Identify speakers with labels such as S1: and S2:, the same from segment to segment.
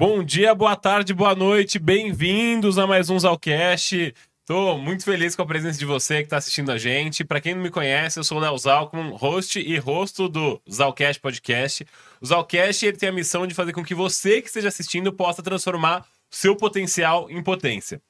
S1: Bom dia, boa tarde, boa noite, bem-vindos a mais um Zalcast. Tô muito feliz com a presença de você que está assistindo a gente. Para quem não me conhece, eu sou o Léo Zalcman, host e rosto do Zalcast Podcast. O Zalcast ele tem a missão de fazer com que você que esteja assistindo possa transformar seu potencial em potência.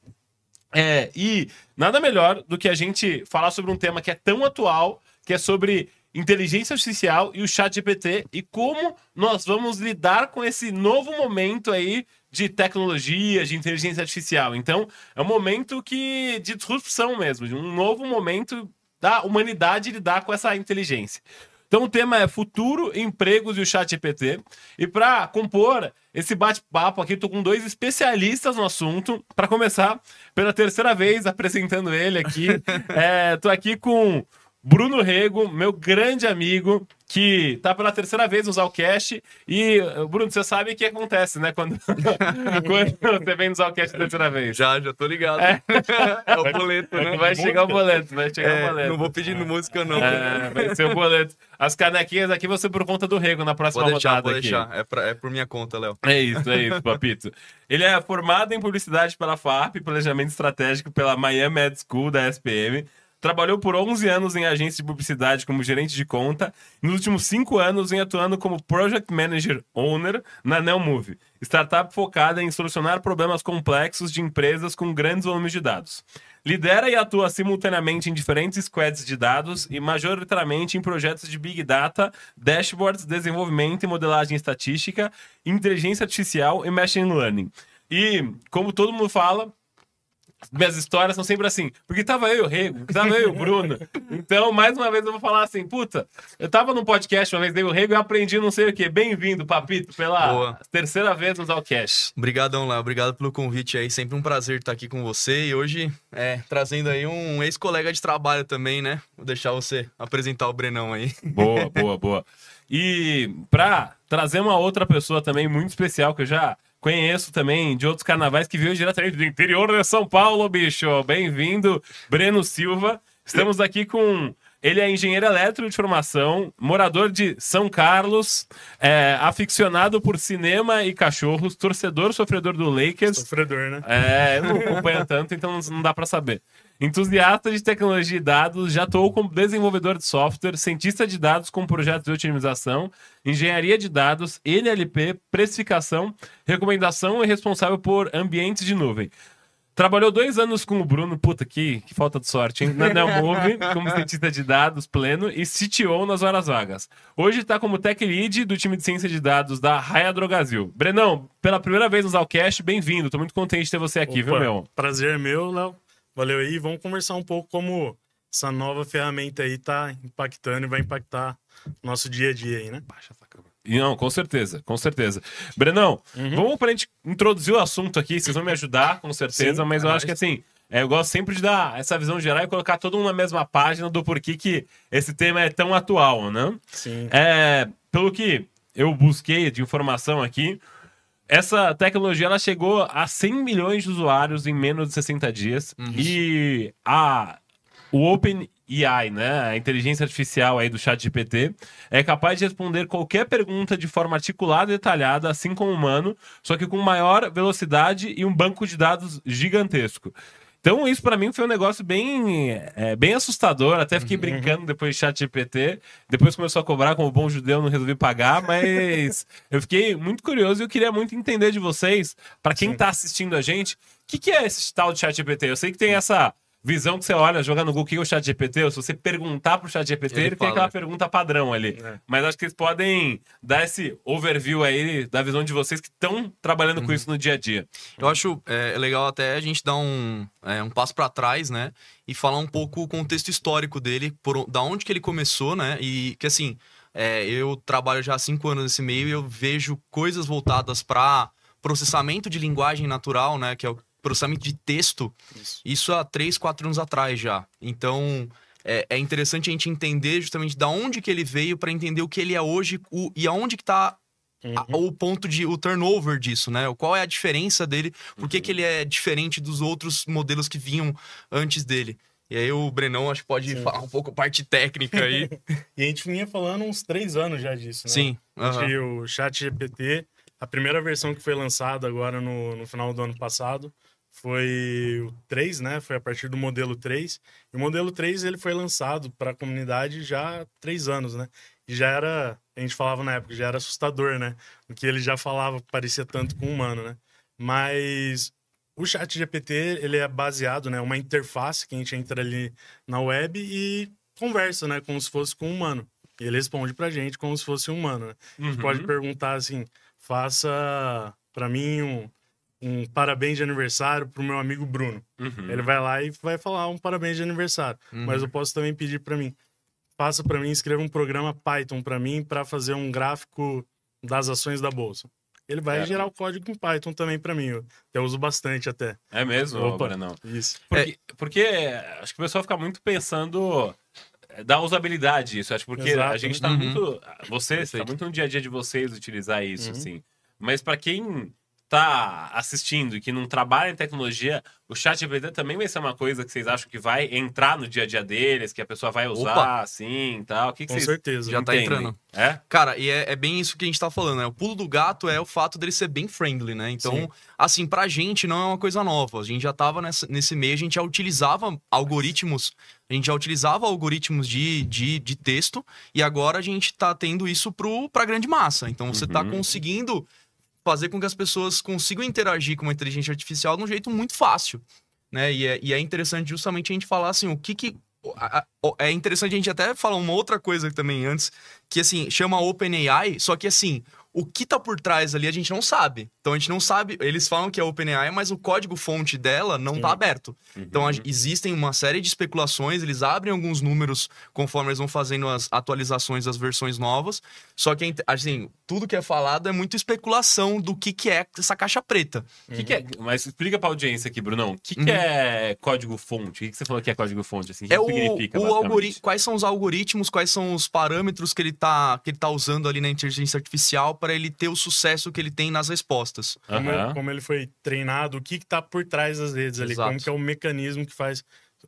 S1: É, e nada melhor do que a gente falar sobre um tema que é tão atual, que é sobre inteligência artificial e o chat GPT e como nós vamos lidar com esse novo momento aí de tecnologia, de inteligência artificial. Então, é um momento que de disrupção mesmo, de um novo momento da humanidade lidar com essa inteligência. Então, o tema é futuro, empregos e o chat GPT. E para compor esse bate-papo aqui, estou com dois especialistas no assunto. Para começar, pela terceira vez apresentando ele aqui, estou é, aqui com Bruno Rego, meu grande amigo, que tá pela terceira vez no Zalcast. E, Bruno, você sabe o que acontece, né? Quando, quando você vem no Zalcast pela terceira vez.
S2: Já, já tô ligado. É,
S1: é o boleto, né? Vai chegar o boleto, vai chegar é, o boleto.
S2: Não vou pedindo música, não.
S1: É, vai ser o boleto. As canequinhas aqui vão ser por conta do Rego na próxima
S2: pode deixar,
S1: rodada.
S2: Pode
S1: aqui.
S2: deixar, é, pra, é por minha conta, Léo.
S1: É isso, é isso, papito. Ele é formado em publicidade pela FAP, planejamento estratégico pela Miami Ed School da SPM Trabalhou por 11 anos em agência de publicidade como gerente de conta. E nos últimos 5 anos vem atuando como Project Manager Owner na Neomove, startup focada em solucionar problemas complexos de empresas com grandes volumes de dados. Lidera e atua simultaneamente em diferentes squads de dados e majoritariamente em projetos de Big Data, dashboards, desenvolvimento e modelagem estatística, inteligência artificial e machine learning. E, como todo mundo fala, minhas histórias são sempre assim, porque tava eu e o Rego, tava eu e o Bruno. Então, mais uma vez, eu vou falar assim, puta, eu tava num podcast uma vez, dei o Rego e aprendi não sei o quê. Bem-vindo, Papito, pela Boa. terceira vez no Zalcast.
S2: Obrigadão, Léo, obrigado pelo convite aí, sempre um prazer estar aqui com você e hoje, é, trazendo aí um ex-colega de trabalho também, né? Vou deixar você apresentar o Brenão aí.
S1: Boa, boa, boa. E pra trazer uma outra pessoa também muito especial, que eu já Conheço também de outros carnavais que veio diretamente do interior de São Paulo, bicho. Bem-vindo, Breno Silva. Estamos aqui com. Ele é engenheiro elétrico de formação, morador de São Carlos, é, aficionado por cinema e cachorros, torcedor sofredor do Lakers.
S3: Sofredor, né?
S1: É, não acompanha tanto, então não dá para saber. Entusiasta de tecnologia e dados, já atuou como desenvolvedor de software, cientista de dados com projetos de otimização, engenharia de dados, NLP, precificação, recomendação e responsável por ambientes de nuvem. Trabalhou dois anos com o Bruno, puta, que, que falta de sorte, hein? Na Nelmove, como cientista de dados pleno e CTO nas horas vagas. Hoje está como tech lead do time de ciência de dados da Raia Drogazil. Brenão, pela primeira vez no Zalcast, bem-vindo. Tô muito contente de ter você aqui,
S3: Opa,
S1: viu, meu?
S3: Prazer meu, Léo. Valeu aí. Vamos conversar um pouco como essa nova ferramenta aí tá impactando e vai impactar nosso dia a dia aí, né?
S1: Baixa essa câmera. Não, com certeza, com certeza. Brenão, uhum. vamos pra gente introduzir o assunto aqui, vocês vão me ajudar, com certeza, Sim, mas eu acho que assim, é, eu gosto sempre de dar essa visão geral e colocar todo mundo na mesma página do porquê que esse tema é tão atual, né?
S3: Sim.
S1: É, pelo que eu busquei de informação aqui, essa tecnologia ela chegou a 100 milhões de usuários em menos de 60 dias. Uhum. E a, o OpenAI, né, a inteligência artificial aí do chat GPT, é capaz de responder qualquer pergunta de forma articulada e detalhada, assim como o humano, só que com maior velocidade e um banco de dados gigantesco. Então, isso para mim foi um negócio bem, é, bem assustador. Até fiquei uhum. brincando depois de chat GPT. Depois começou a cobrar, como bom judeu, não resolvi pagar, mas eu fiquei muito curioso e eu queria muito entender de vocês, para quem está assistindo a gente, o que, que é esse tal de chat GPT? Eu sei que tem essa visão que você olha, joga no Google é o chat GPT, ou se você perguntar pro chat GPT, ele, ele tem aquela pergunta padrão ali. É. Mas acho que eles podem dar esse overview aí da visão de vocês que estão trabalhando uhum. com isso no dia a dia.
S2: Eu acho é, legal até a gente dar um, é, um passo para trás, né? E falar um pouco o contexto histórico dele, por, da onde que ele começou, né? E que assim, é, eu trabalho já há cinco anos nesse meio e eu vejo coisas voltadas para processamento de linguagem natural, né? Que é o processamento de texto, isso, isso há três, quatro anos atrás já. Então, é, é, interessante a gente entender justamente da onde que ele veio para entender o que ele é hoje o, e aonde que está uhum. o ponto de o turnover disso, né? Qual é a diferença dele? Por que, uhum. que ele é diferente dos outros modelos que vinham antes dele? E aí o Brenão acho que pode Sim. falar um pouco a parte técnica aí.
S3: e a gente vinha falando uns três anos já disso, né?
S2: Sim.
S3: Uhum. o chat GPT A primeira versão que foi lançada agora no, no final do ano passado foi o 3, né? Foi a partir do modelo 3. E o modelo 3 ele foi lançado para a comunidade já há três anos, né? E já era, a gente falava na época, já era assustador, né? O que ele já falava parecia tanto com o humano, né? Mas o chat GPT, ele é baseado, né? Uma interface que a gente entra ali na web e conversa, né? Como se fosse com um humano. E ele responde pra gente como se fosse um humano, né? A gente
S1: Uhum.
S3: pode perguntar assim, faça para mim um, um parabéns de aniversário pro meu amigo Bruno.
S1: Uhum.
S3: Ele vai lá e vai falar um parabéns de aniversário.
S2: Uhum.
S3: Mas eu posso também pedir para mim, faça para mim, escreva um programa Python para mim para fazer um gráfico das ações da bolsa. Ele vai
S1: É.
S3: gerar o código em Python também para mim. Eu, eu uso bastante até.
S1: É mesmo,
S3: Opa.
S1: Brenão?
S3: Isso.
S1: Porque, porque acho que o pessoal fica muito pensando eh, da usabilidade isso. Acho que porque
S3: Exato.
S1: a gente tá
S2: Uhum.
S1: muito. Você, tá
S2: Perfeito.
S1: muito no dia a dia de vocês utilizar isso,
S3: Uhum.
S1: assim. Mas para quem tá assistindo e que não trabalha em tecnologia, o chat GPT também vai ser uma coisa que vocês acham que vai entrar no dia a dia deles, que a pessoa vai usar,
S2: Opa.
S1: assim e tal. O que, que
S3: Com
S1: vocês
S3: certeza.
S2: Já tá
S1: entendem?
S2: entrando.
S1: É?
S2: Cara, e é, é bem isso que a gente tá falando, né? O pulo do gato é o fato dele ser bem friendly, né? Então,
S3: Sim.
S2: assim, pra gente não é uma coisa nova. A gente já tava nessa- nesse meio, a gente já utilizava algoritmos, a gente já utilizava algoritmos de, de, de texto, e agora a gente tá tendo isso pro, pra grande massa. Então, você tá
S1: Uhum.
S2: conseguindo fazer com que as pessoas consigam interagir com uma inteligência artificial de um jeito muito fácil, né? E é, e é interessante justamente a gente falar assim, o que que... É interessante a gente até falar uma outra coisa também antes, que assim, chama OpenAI, só que assim, o que tá por trás ali a gente não sabe. Então a gente não sabe, eles falam que é OpenAI, mas o código fonte dela não
S3: Sim.
S2: tá aberto. Então
S1: Uhum.
S2: a- existem uma série de especulações, eles abrem alguns números conforme eles vão fazendo as atualizações das versões novas. Só que assim, tudo que é falado é muito especulação do que que é essa caixa preta.
S1: O que, que é? Mas explica pra audiência aqui, Brunão. O que, que
S2: Uhum.
S1: é código-fonte? O que, você falou que é código-fonte? Assim? O que
S2: É o,
S1: significa,
S2: o algori- quais são os algoritmos, quais são os parâmetros que ele tá, que ele tá usando ali na inteligência artificial para ele ter o sucesso que ele tem nas respostas.
S3: Como, como ele foi treinado, o que que tá por trás das redes ali,
S2: Exato.
S3: como que é o mecanismo que faz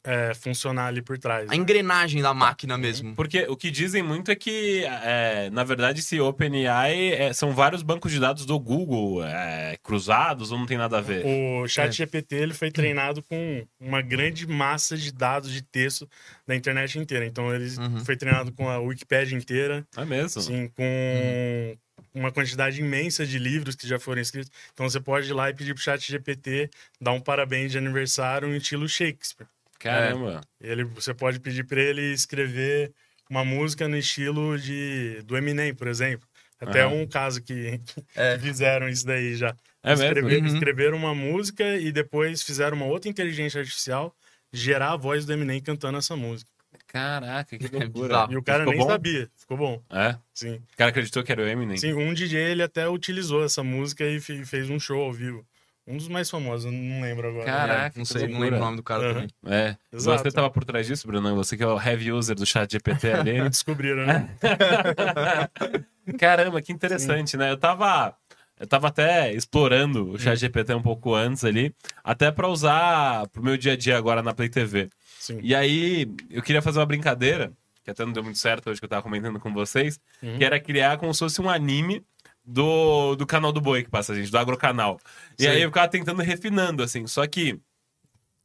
S3: é, funcionar ali por trás.
S2: A engrenagem da máquina mesmo.
S1: Porque o que dizem muito é que, é, na verdade, esse OpenAI é, são vários bancos de dados do Google é, cruzados ou não tem nada a ver?
S3: O
S2: É.
S3: GPT ele foi treinado com uma grande massa de dados de texto da internet inteira. Então ele
S2: Uhum.
S3: foi treinado com a Wikipédia inteira,
S1: É mesmo?
S3: assim, com uma quantidade imensa de livros que já foram escritos. Então você pode ir lá e pedir pro chat GPT dar um parabéns de aniversário em estilo Shakespeare.
S1: Caramba.
S3: Ele, você pode pedir para ele escrever uma música no estilo de do Eminem, por exemplo. Até
S1: Aham.
S3: um caso que,
S2: É.
S3: que fizeram isso daí já.
S1: É mesmo?
S3: Escrever-
S2: Uhum.
S3: Escreveram uma música e depois fizeram uma outra inteligência artificial gerar a voz do Eminem cantando essa música.
S1: Caraca, que loucura.
S3: E o cara
S1: Ficou
S3: nem
S1: bom?
S3: sabia. Ficou bom.
S1: É?
S3: Sim.
S1: O cara acreditou que era o Eminem?
S3: Sim, um DJ ele até utilizou essa música e fe- fez um show ao vivo. Um dos mais famosos, eu não lembro agora.
S1: Caraca.
S2: É, não sei, não lembro o nome do cara
S3: Aham.
S2: também.
S1: É.
S3: Exato.
S1: Você tava por trás disso, Brunão? Você que é o heavy user do chat GPT ali.
S3: Descobriram, né?
S1: Caramba, que interessante, né? Eu tava. Eu tava até explorando o chat GPT um pouco antes ali, até pra usar pro meu dia a dia agora na Play TV.
S3: Sim.
S1: E aí, eu queria fazer uma brincadeira, que até não deu muito certo hoje que eu tava comentando com vocês,
S3: Uhum.
S1: que era criar como se fosse um anime do, do canal do Boi que passa, gente, do Agrocanal. E
S2: Sim.
S1: aí eu ficava tentando refinando, assim. Só que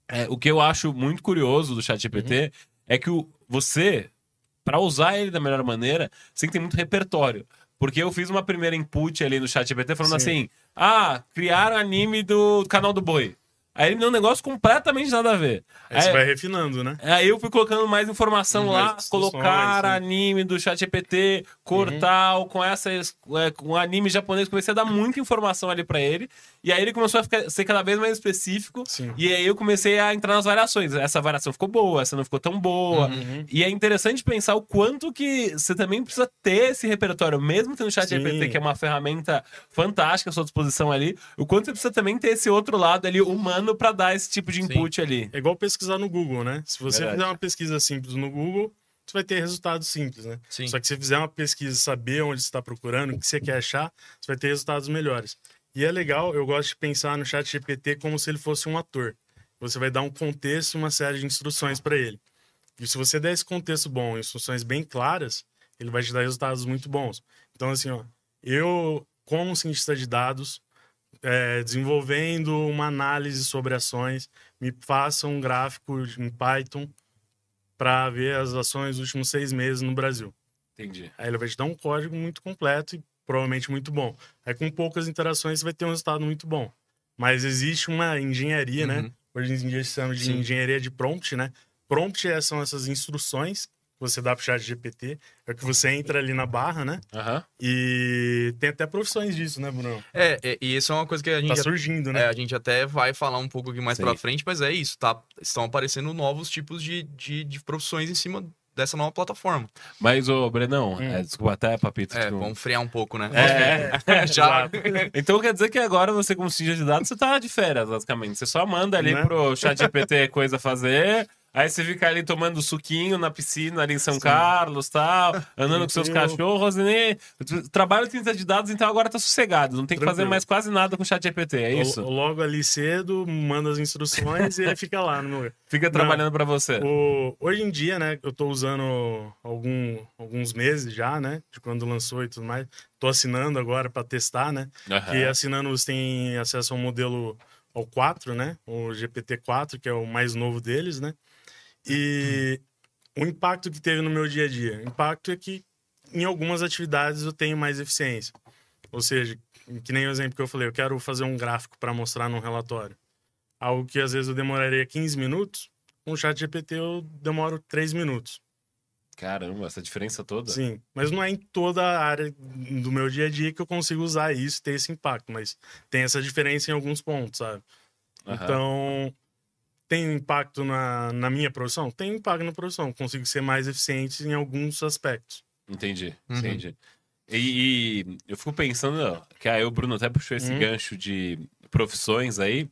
S1: é, o que eu acho muito curioso do ChatGPT é que o, você, para usar ele da melhor maneira, você tem que ter muito repertório. Porque eu fiz uma primeira input ali no ChatGPT falando
S3: Sim.
S1: assim: ah, criaram anime do canal do Boi. Aí ele me deu um negócio completamente nada a ver.
S3: Aí você
S1: Aí-
S3: vai refinando, né?
S1: Aí eu fui colocando mais informação
S3: Mais
S1: lá, colocar
S3: sim.
S1: anime do ChatGPT, cortar com essa é, com anime japonês, comecei a dar muita informação ali pra ele. E aí ele começou a ficar, ser cada vez mais específico.
S3: Sim.
S1: E aí eu comecei a entrar nas variações. Essa variação ficou boa, essa não ficou tão boa.
S3: Uhum.
S1: E é interessante pensar o quanto que você também precisa ter esse repertório, mesmo tendo o chat
S3: Sim.
S1: GPT, que é uma ferramenta fantástica à sua disposição ali, o quanto você precisa também ter esse outro lado ali humano pra dar esse tipo de
S2: Sim.
S1: input ali.
S3: É igual pesquisar no Google, né? Se você
S1: Verdade.
S3: fizer uma pesquisa simples no Google, você vai ter resultados simples, né?
S2: Sim.
S3: Só que se você fizer uma pesquisa, saber onde você está procurando, o que você quer achar, você vai ter resultados melhores. E é legal, eu gosto de pensar no chat GPT como se ele fosse um ator. Você vai dar um contexto e uma série de instruções para ele. E se você der esse contexto bom, instruções bem claras, ele vai te dar resultados muito bons. Então, assim, ó, eu como cientista de dados, é, desenvolvendo uma análise sobre ações, me faça um gráfico em Python para ver as ações dos últimos seis meses no Brasil.
S1: Entendi.
S3: Aí ele vai te dar um código muito completo e provavelmente muito bom. Aí com poucas interações você vai ter um resultado muito bom. Mas existe uma engenharia, né?
S2: Uhum.
S3: Hoje em dia chamamos de
S2: Sim.
S3: engenharia de prompt, né? Prompt é- são essas instruções você dá pro chat GPT. É que você entra ali na barra, né?
S1: Aham.
S3: E tem até profissões disso, né, Bruno?
S2: É, é, e isso é uma coisa que a gente
S3: Tá
S2: já-
S3: surgindo,
S2: É,
S3: né?
S2: a gente até vai falar um pouco aqui mais
S1: Sim.
S2: pra frente, mas é isso, tá? Estão aparecendo novos tipos de, de, de profissões em cima dessa nova plataforma.
S1: Mas, ô, Brenão,
S3: Hum.
S1: é, desculpa até, Papito.
S2: É,
S1: tipo-
S2: vamos frear um pouco, né?
S1: É, já.
S3: Exato.
S1: Então quer dizer que agora você, como cientista de dados, você tá de férias, basicamente. Você só manda ali
S3: Né?
S1: pro chat GPT coisa a fazer. Aí você fica ali tomando suquinho na piscina ali em São
S3: Sim.
S1: Carlos tal, andando com seus cachorros. E nem... Trabalho cientista de dados, então agora tá sossegado. Não tem que fazer mais quase nada com o chat GPT, é isso?
S3: O- Logo ali cedo, manda as instruções e ele fica lá no meu.
S1: Fica trabalhando pra você.
S3: O, hoje em dia, né, eu tô usando algum, alguns meses já, né, de quando lançou e tudo mais. Tô assinando agora para testar, né,
S1: Aham.
S3: que assinando você tem acesso ao modelo ao 4, né, o GPT-4, que é o mais novo deles, né, e o impacto que teve no meu dia a dia. O impacto é que em algumas atividades eu tenho mais eficiência. Ou seja, que nem o exemplo que eu falei, eu quero fazer um gráfico para mostrar num relatório. Algo que às vezes eu demoraria 15 minutos, com o chat GPT eu demoro 3 minutos.
S1: Caramba, essa diferença toda.
S3: Sim, mas não é em toda a área do meu dia a dia que eu consigo usar isso e ter esse impacto, mas tem essa diferença em alguns pontos, sabe?
S1: Aham.
S3: Então, tem impacto na, na minha produção? Tem impacto na produção. Consigo ser mais eficiente em alguns aspectos.
S1: Entendi,
S2: Uhum.
S1: entendi. E, e eu fico pensando, que aí o Bruno até puxou esse
S3: Uhum.
S1: gancho de profissões aí,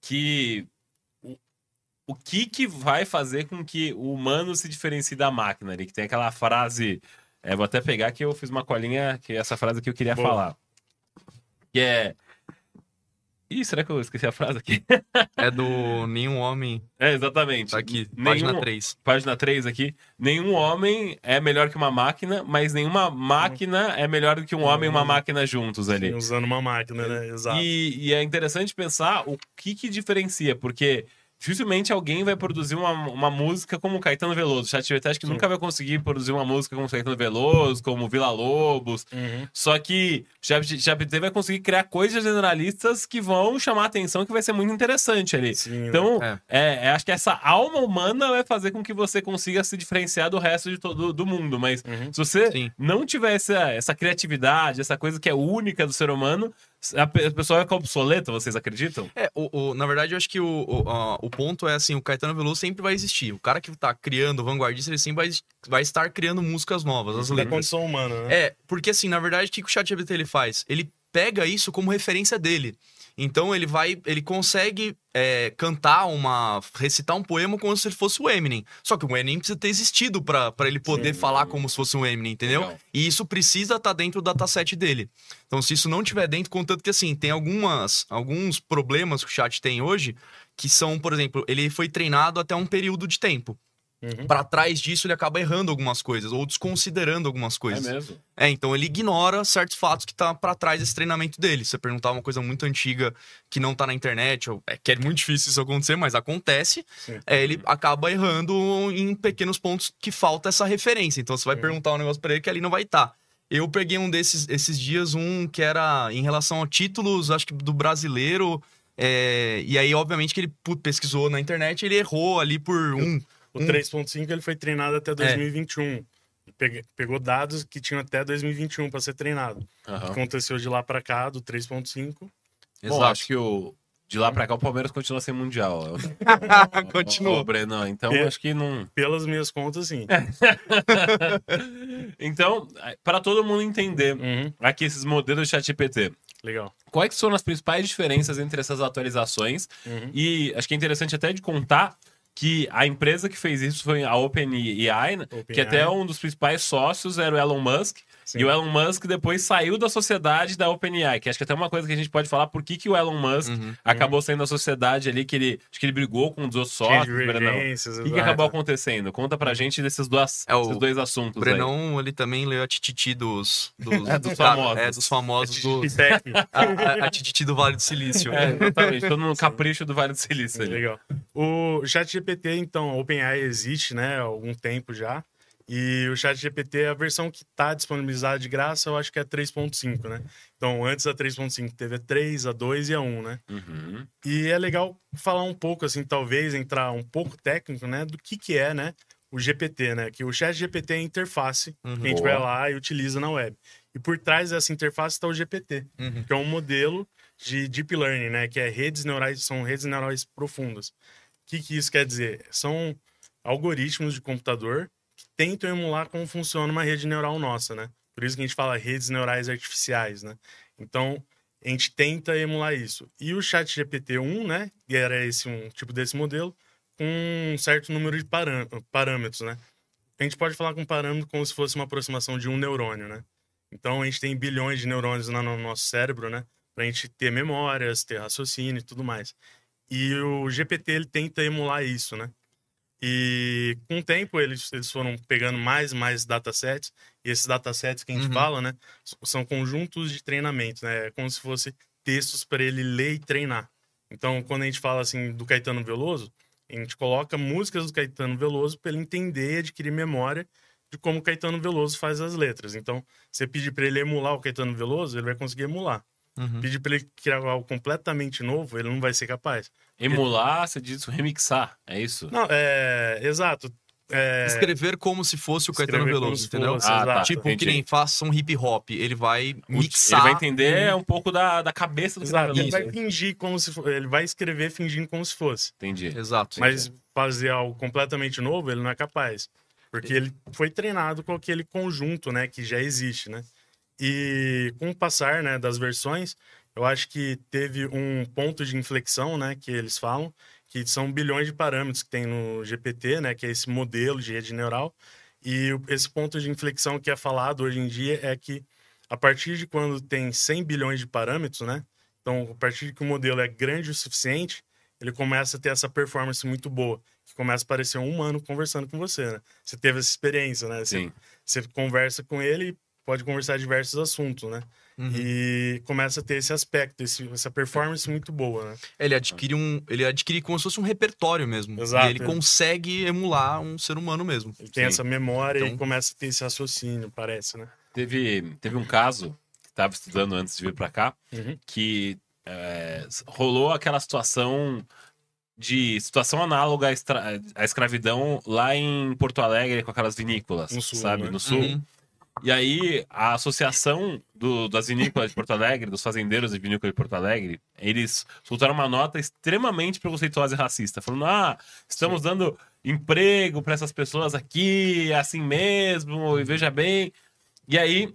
S1: que o, o que que vai fazer com que o humano se diferencie da máquina ali? Que tem aquela frase, é, vou até pegar que eu fiz uma colinha, que é essa frase que eu queria
S3: Boa.
S1: falar. Que é... Ih, será que eu esqueci a frase aqui?
S2: É do Nenhum Homem.
S1: É, exatamente.
S2: Tá aqui,
S1: Nenhum-
S2: página 3.
S1: página 3 aqui. Nenhum homem é melhor que uma máquina, mas nenhuma máquina é melhor do que um homem e uma máquina juntos ali.
S3: Sim, usando uma máquina, né? Exato.
S1: E, e é interessante pensar o que que diferencia, porque dificilmente alguém vai produzir uma, uma música como Caetano Veloso. O ChatGPT acho que
S3: Sim.
S1: nunca vai conseguir produzir uma música como Caetano Veloso, como Vila Lobos.
S3: Uhum.
S1: Só que o ChatGPT vai conseguir criar coisas generalistas que vão chamar a atenção, que vai ser muito interessante ali.
S3: Sim, né?
S1: Então,
S2: É.
S1: é, é, acho que essa alma humana vai fazer com que você consiga se diferenciar do resto de todo do mundo. Mas
S3: Uhum.
S1: se você
S2: Sim.
S1: não tiver essa, essa criatividade, essa coisa que é única do ser humano, a, pe- a pessoa ficar obsoleta, vocês acreditam?
S2: É, o, o- na verdade, eu acho que o, o, a- o ponto é assim, o Caetano Veloso sempre vai existir. O cara que tá criando, o vanguardista, ele sempre vai, vai estar criando músicas novas, as
S3: da
S2: letras.
S3: condição humana, né?
S2: É, porque assim, na verdade, o que que o ChatGPT ele faz? Ele pega isso como referência dele. Então ele vai, ele consegue é, cantar uma, recitar um poema como se ele fosse o Eminem. Só que o Eminem precisa ter existido pra pra ele poder
S3: Sim.
S2: falar como se fosse o Eminem, entendeu?
S1: Legal.
S2: E isso precisa estar dentro do dataset dele. Então se isso não tiver dentro, contanto que assim, tem algumas, alguns problemas que o chat tem hoje, que são, por exemplo, ele foi treinado até um período de tempo.
S3: Uhum.
S2: Pra trás disso ele acaba errando algumas coisas ou desconsiderando algumas coisas.
S1: É mesmo?
S2: É, então ele ignora certos fatos que tá pra trás desse treinamento dele. Se você perguntar uma coisa muito antiga que não tá na internet, ou, é que é muito difícil isso acontecer, mas acontece, é, ele acaba errando em pequenos pontos que falta essa referência. Então você vai
S3: Sim.
S2: perguntar um negócio pra ele que ali não vai estar. Eu peguei um desses esses dias, um que era em relação a títulos, acho que do brasileiro. é, e aí, obviamente, que ele pesquisou na internet, ele errou ali por um.
S3: O
S2: Um-
S3: 3.5 ele foi treinado até 2021. Pega- Pegou dados que tinham até 2021 para ser treinado. O que aconteceu de lá para cá, do 3.5.
S1: Bom, acho que o, de lá pra cá o Palmeiras continua sem mundial.
S2: Continuou.
S1: Ô, Breno, então
S3: É.
S1: acho que não.
S3: Pelas minhas contas, sim.
S1: então, para todo mundo entender
S3: Uhum.
S1: aqui esses modelos de ChatGPT,
S3: Legal.
S1: quais que são as principais diferenças entre essas atualizações?
S3: Uhum.
S1: E acho que é interessante até de contar que a empresa que fez isso foi a OpenAI, né? que
S3: OpenAI.
S1: até um dos principais sócios era o Elon Musk.
S3: Sim.
S1: E o Elon Musk depois saiu da sociedade da OpenAI, que acho que até uma coisa que a gente pode falar por que, que o Elon Musk
S2: Uhum.
S1: acabou saindo da sociedade ali, que ele acho que ele brigou com os outros
S3: Tinha
S1: sócios, Brenão.
S3: divergências,
S1: O que, que acabou acontecendo? Conta pra gente desses dois,
S2: É,
S1: esses dois assuntos
S2: O Brenão, ele também leu a tititi dos... dos,
S1: É, dos
S2: cara-
S1: famosos.
S2: É, dos famosos. do- a, a, a tititi do Vale do Silício.
S1: aí. É, exatamente, todo no capricho do Vale do Silício ali.
S3: Legal. O ChatGPT, então, a OpenAI existe, né, há algum tempo já. E o ChatGPT, a versão que está disponibilizada de graça, eu acho que é 3.5, né? Então, antes da 3.5 teve a 3, a 2 e a 1, né?
S1: Uhum.
S3: E é legal falar um pouco, assim, talvez entrar um pouco técnico, né, do que que é, né, o GPT, né? Que o ChatGPT é a interface
S2: Uhum.
S3: que a gente
S1: Boa.
S3: vai lá e utiliza na web. E por trás dessa interface está o GPT,
S2: Uhum.
S3: que é um modelo de deep learning, né? Que é redes neurais, são redes neurais profundas. O que, que isso quer dizer? São algoritmos de computador tentam emular como funciona uma rede neural nossa, né? Por isso que a gente fala redes neurais artificiais, né? Então, a gente tenta emular isso. E o chat GPT-1, né? E era esse um tipo desse modelo, com um certo número de parâmetros, né? A gente pode falar com parâmetro como se fosse uma aproximação de um neurônio, né? Então, a gente tem bilhões de neurônios no nosso cérebro, né? Pra gente ter memórias, ter raciocínio e tudo mais. E o GPT, ele tenta emular isso, né? E com o tempo eles, eles foram pegando mais e mais datasets. E esses datasets que a gente
S2: Uhum.
S3: fala, né? São conjuntos de treinamento, né? É como se fosse textos para ele ler e treinar. Então, quando a gente fala assim do Caetano Veloso, a gente coloca músicas do Caetano Veloso para ele entender e adquirir memória de como o Caetano Veloso faz as letras. Então, você pedir para ele emular o Caetano Veloso, ele vai conseguir emular.
S2: Uhum.
S3: Pedir para ele criar algo completamente novo, ele não vai ser capaz.
S1: Emular, você diz remixar, é isso?
S3: Não, é. Exato. É,
S2: Escrever como se fosse o Caetano
S3: escrever como
S2: Veloso, entendeu?
S3: fosse,
S1: Ah, tá.
S3: exato.
S2: Tipo,
S1: entendi.
S2: que nem faça um hip hop. Ele vai mixar.
S1: Ele vai entender um pouco da, da cabeça do
S3: Exato. Ele vai fingir como se fosse. Ele vai escrever fingindo como se fosse.
S1: Entendi.
S2: Exato.
S3: Mas fazer algo completamente novo, ele não é capaz. Porque ele foi treinado com aquele conjunto, né, que já existe, né? E com o passar, né, das versões, eu acho que teve um ponto de inflexão, né, que eles falam, que são bilhões de parâmetros que tem no GPT, né, que é esse modelo de rede neural. E esse ponto de inflexão que é falado hoje em dia é que a partir de quando tem 100 bilhões de parâmetros, né? Então, a partir de que o modelo é grande o suficiente, ele começa a ter essa performance muito boa, que começa a parecer um humano conversando com você, né? Você teve essa experiência, né? Você,
S1: Sim.
S3: você conversa com ele e pode conversar diversos assuntos, né?
S2: Uhum.
S3: E começa a ter esse aspecto, esse- essa performance muito boa, né?
S2: Ele adquire um. Ele adquire como se fosse um repertório mesmo.
S3: Exato,
S2: E ele
S3: é.
S2: consegue emular um ser humano mesmo.
S3: Ele tem
S1: Sim.
S3: essa memória e
S2: Então-
S3: começa a ter esse raciocínio, parece, né?
S1: Teve, teve um caso que estava estudando antes de vir para cá,
S3: Uhum.
S1: que é, rolou aquela situação de situação análoga à escravidão lá em Porto Alegre com aquelas vinícolas,
S3: No sul,
S1: sabe?
S3: né?
S1: No sul.
S2: Uhum.
S1: E aí, a associação do- das vinícolas de Porto Alegre, dos fazendeiros de vinícola de Porto Alegre, eles soltaram uma nota extremamente preconceituosa e racista, falando: ah, estamos dando emprego para essas pessoas aqui, é assim mesmo, e veja bem. E aí,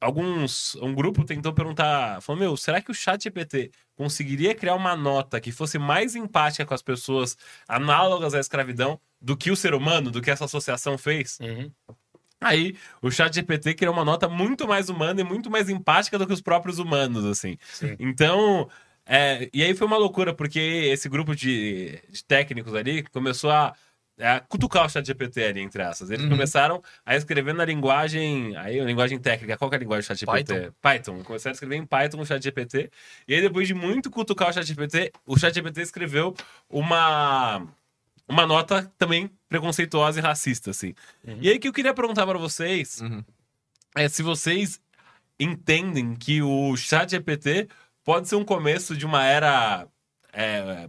S1: alguns. Um grupo tentou perguntar: falou, meu, será que o chat GPT conseguiria criar uma nota que fosse mais empática com as pessoas análogas à escravidão do que o ser humano, do que essa associação fez?
S3: Uhum.
S1: Aí, o chat GPT criou uma nota muito mais humana e muito mais empática do que os próprios humanos, assim.
S3: Sim.
S1: Então, é, e aí foi uma loucura, porque esse grupo de, de técnicos ali começou a, a cutucar o chat GPT ali, entre essas. Eles
S2: Uhum.
S1: começaram a escrever na linguagem, aí a linguagem técnica, qual que é a linguagem do chat GPT?
S2: Python.
S1: Python. Começaram a escrever em Python o chat GPT, e aí depois de muito cutucar o chat GPT, o chat GPT escreveu uma... Uma nota também preconceituosa e racista, assim.
S3: Uhum.
S1: E aí que eu queria perguntar para vocês
S2: Uhum.
S1: é se vocês entendem que o chat GPT pode ser um começo de uma era é,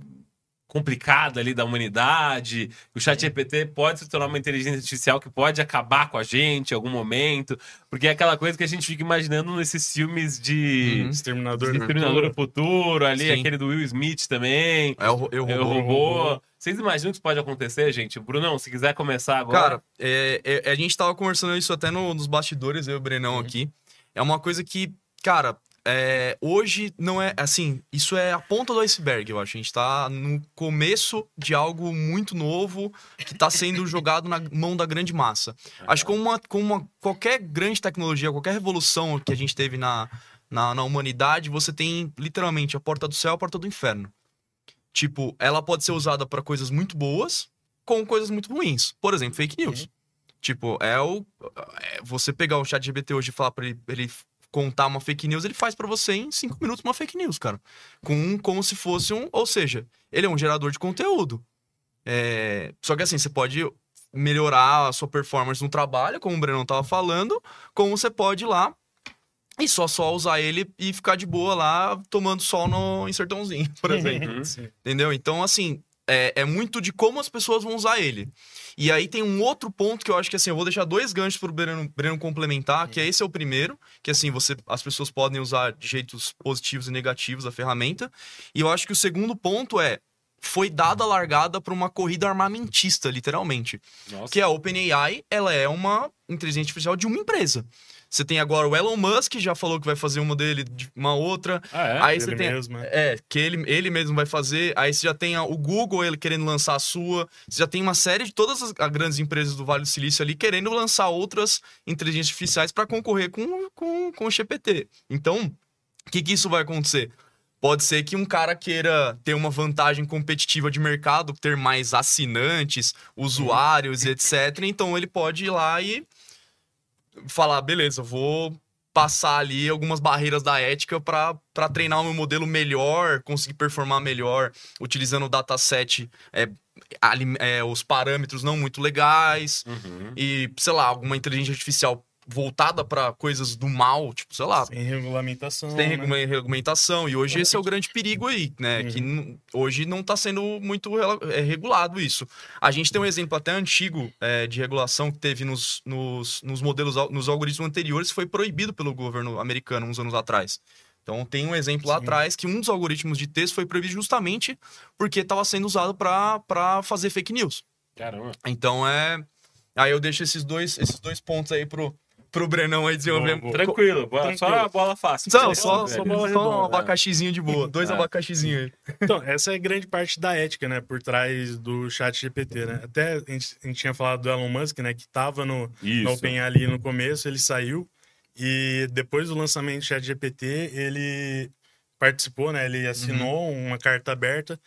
S1: complicada ali da humanidade, o chat GPT pode se tornar uma inteligência artificial que pode acabar com a gente em algum momento, porque é aquela coisa que a gente fica imaginando nesses filmes de
S2: Uhum.
S3: Exterminador
S1: de
S3: do
S1: Exterminador do
S3: Futuro.
S1: Futuro, ali,
S2: Sim.
S1: aquele do Will Smith também.
S2: É o, eu
S1: É o
S2: robô.
S1: Vocês imaginam que isso pode acontecer, gente? Brunão, se quiser começar agora.
S2: Cara, é, é- a gente tava conversando isso até no- nos bastidores, eu e o Brenão aqui. É uma coisa que, cara, é, hoje não é assim, isso é a ponta do iceberg, eu acho. A gente tá no começo de algo muito novo que tá sendo jogado na mão da grande massa. Acho que como, uma, como uma, qualquer grande tecnologia, qualquer revolução que a gente teve na, na, na humanidade, você tem literalmente a porta do céu e a porta do inferno. Tipo, ela pode ser usada para coisas muito boas, com coisas muito ruins. Por exemplo, fake news. Tipo, é o. é você pegar o chat GBT hoje e falar pra ele, ele contar uma fake news, ele faz pra você em cinco minutos uma fake news, cara. Com como se fosse um. Ou seja, ele é um gerador de conteúdo. É, só que assim, você pode melhorar a sua performance no trabalho, como o Breno tava falando, como você pode ir lá e só só usar ele e ficar de boa lá tomando sol no em Sertãozinho, por exemplo.
S1: Uhum.
S2: Entendeu? Então, assim, é, é muito de como as pessoas vão usar ele. E aí tem um outro ponto que eu acho que assim, eu vou deixar dois ganchos pro Breno, Breno complementar, que é esse é o primeiro, que assim, você, as pessoas podem usar de jeitos positivos e negativos a ferramenta. E eu acho que o segundo ponto é foi dada a largada para uma corrida armamentista, literalmente.
S1: Nossa.
S2: Que a OpenAI, ela é uma inteligência artificial de uma empresa. Você tem agora o Elon Musk, já falou que vai fazer uma dele de uma outra.
S1: Ah, é?
S2: Aí
S3: Ele
S2: você tem.
S3: mesmo, né?
S2: É, que ele, ele mesmo vai fazer. Aí você já tem o Google ele querendo lançar a sua. Você já tem uma série de todas as, as grandes empresas do Vale do Silício ali querendo lançar outras inteligências artificiais para concorrer com, com, com o GPT. Então, o que, que isso vai acontecer? Pode ser que um cara queira ter uma vantagem competitiva de mercado, ter mais assinantes, usuários etc. Então ele pode ir lá e falar, beleza, vou passar ali algumas barreiras da ética para treinar o meu modelo melhor, conseguir performar melhor, utilizando o dataset, é, ali- é, os parâmetros não muito legais,
S1: Uhum.
S2: e, sei lá, alguma inteligência artificial voltada para coisas do mal, tipo, sei lá,
S3: Sem regulamentação.
S2: tem
S3: né?
S2: regula- regulamentação. E hoje esse é o grande perigo aí, né?
S3: Uhum.
S2: Que hoje não está sendo muito é, regulado isso. A gente tem um exemplo até antigo é, de regulação que teve nos, nos, nos modelos, nos algoritmos anteriores, que foi proibido pelo governo americano uns anos atrás. Então tem um exemplo lá
S3: Sim.
S2: atrás que um dos algoritmos de texto foi proibido justamente porque estava sendo usado para fazer fake news.
S1: Caramba.
S2: Então é. Aí eu deixo esses dois, esses dois pontos aí pro, pro Brenão aí desenvolver.
S3: Boa, boa.
S1: Tranquilo, boa- só
S3: Tranquilo.
S1: a bola fácil.
S2: Só,
S1: Beleza,
S2: só, só,
S3: bola
S2: só
S3: redonda,
S2: um abacaxizinho de boa. Dois
S1: É.
S2: abacaxizinhos aí.
S3: Então, essa é grande parte da ética, né? Por trás do chat GPT, né? Até a gente, a gente tinha falado do Elon Musk, né? Que tava no, no. OpenAI ali no começo, ele saiu. E depois do lançamento do chat GPT, ele participou, né? Ele assinou uma carta aberta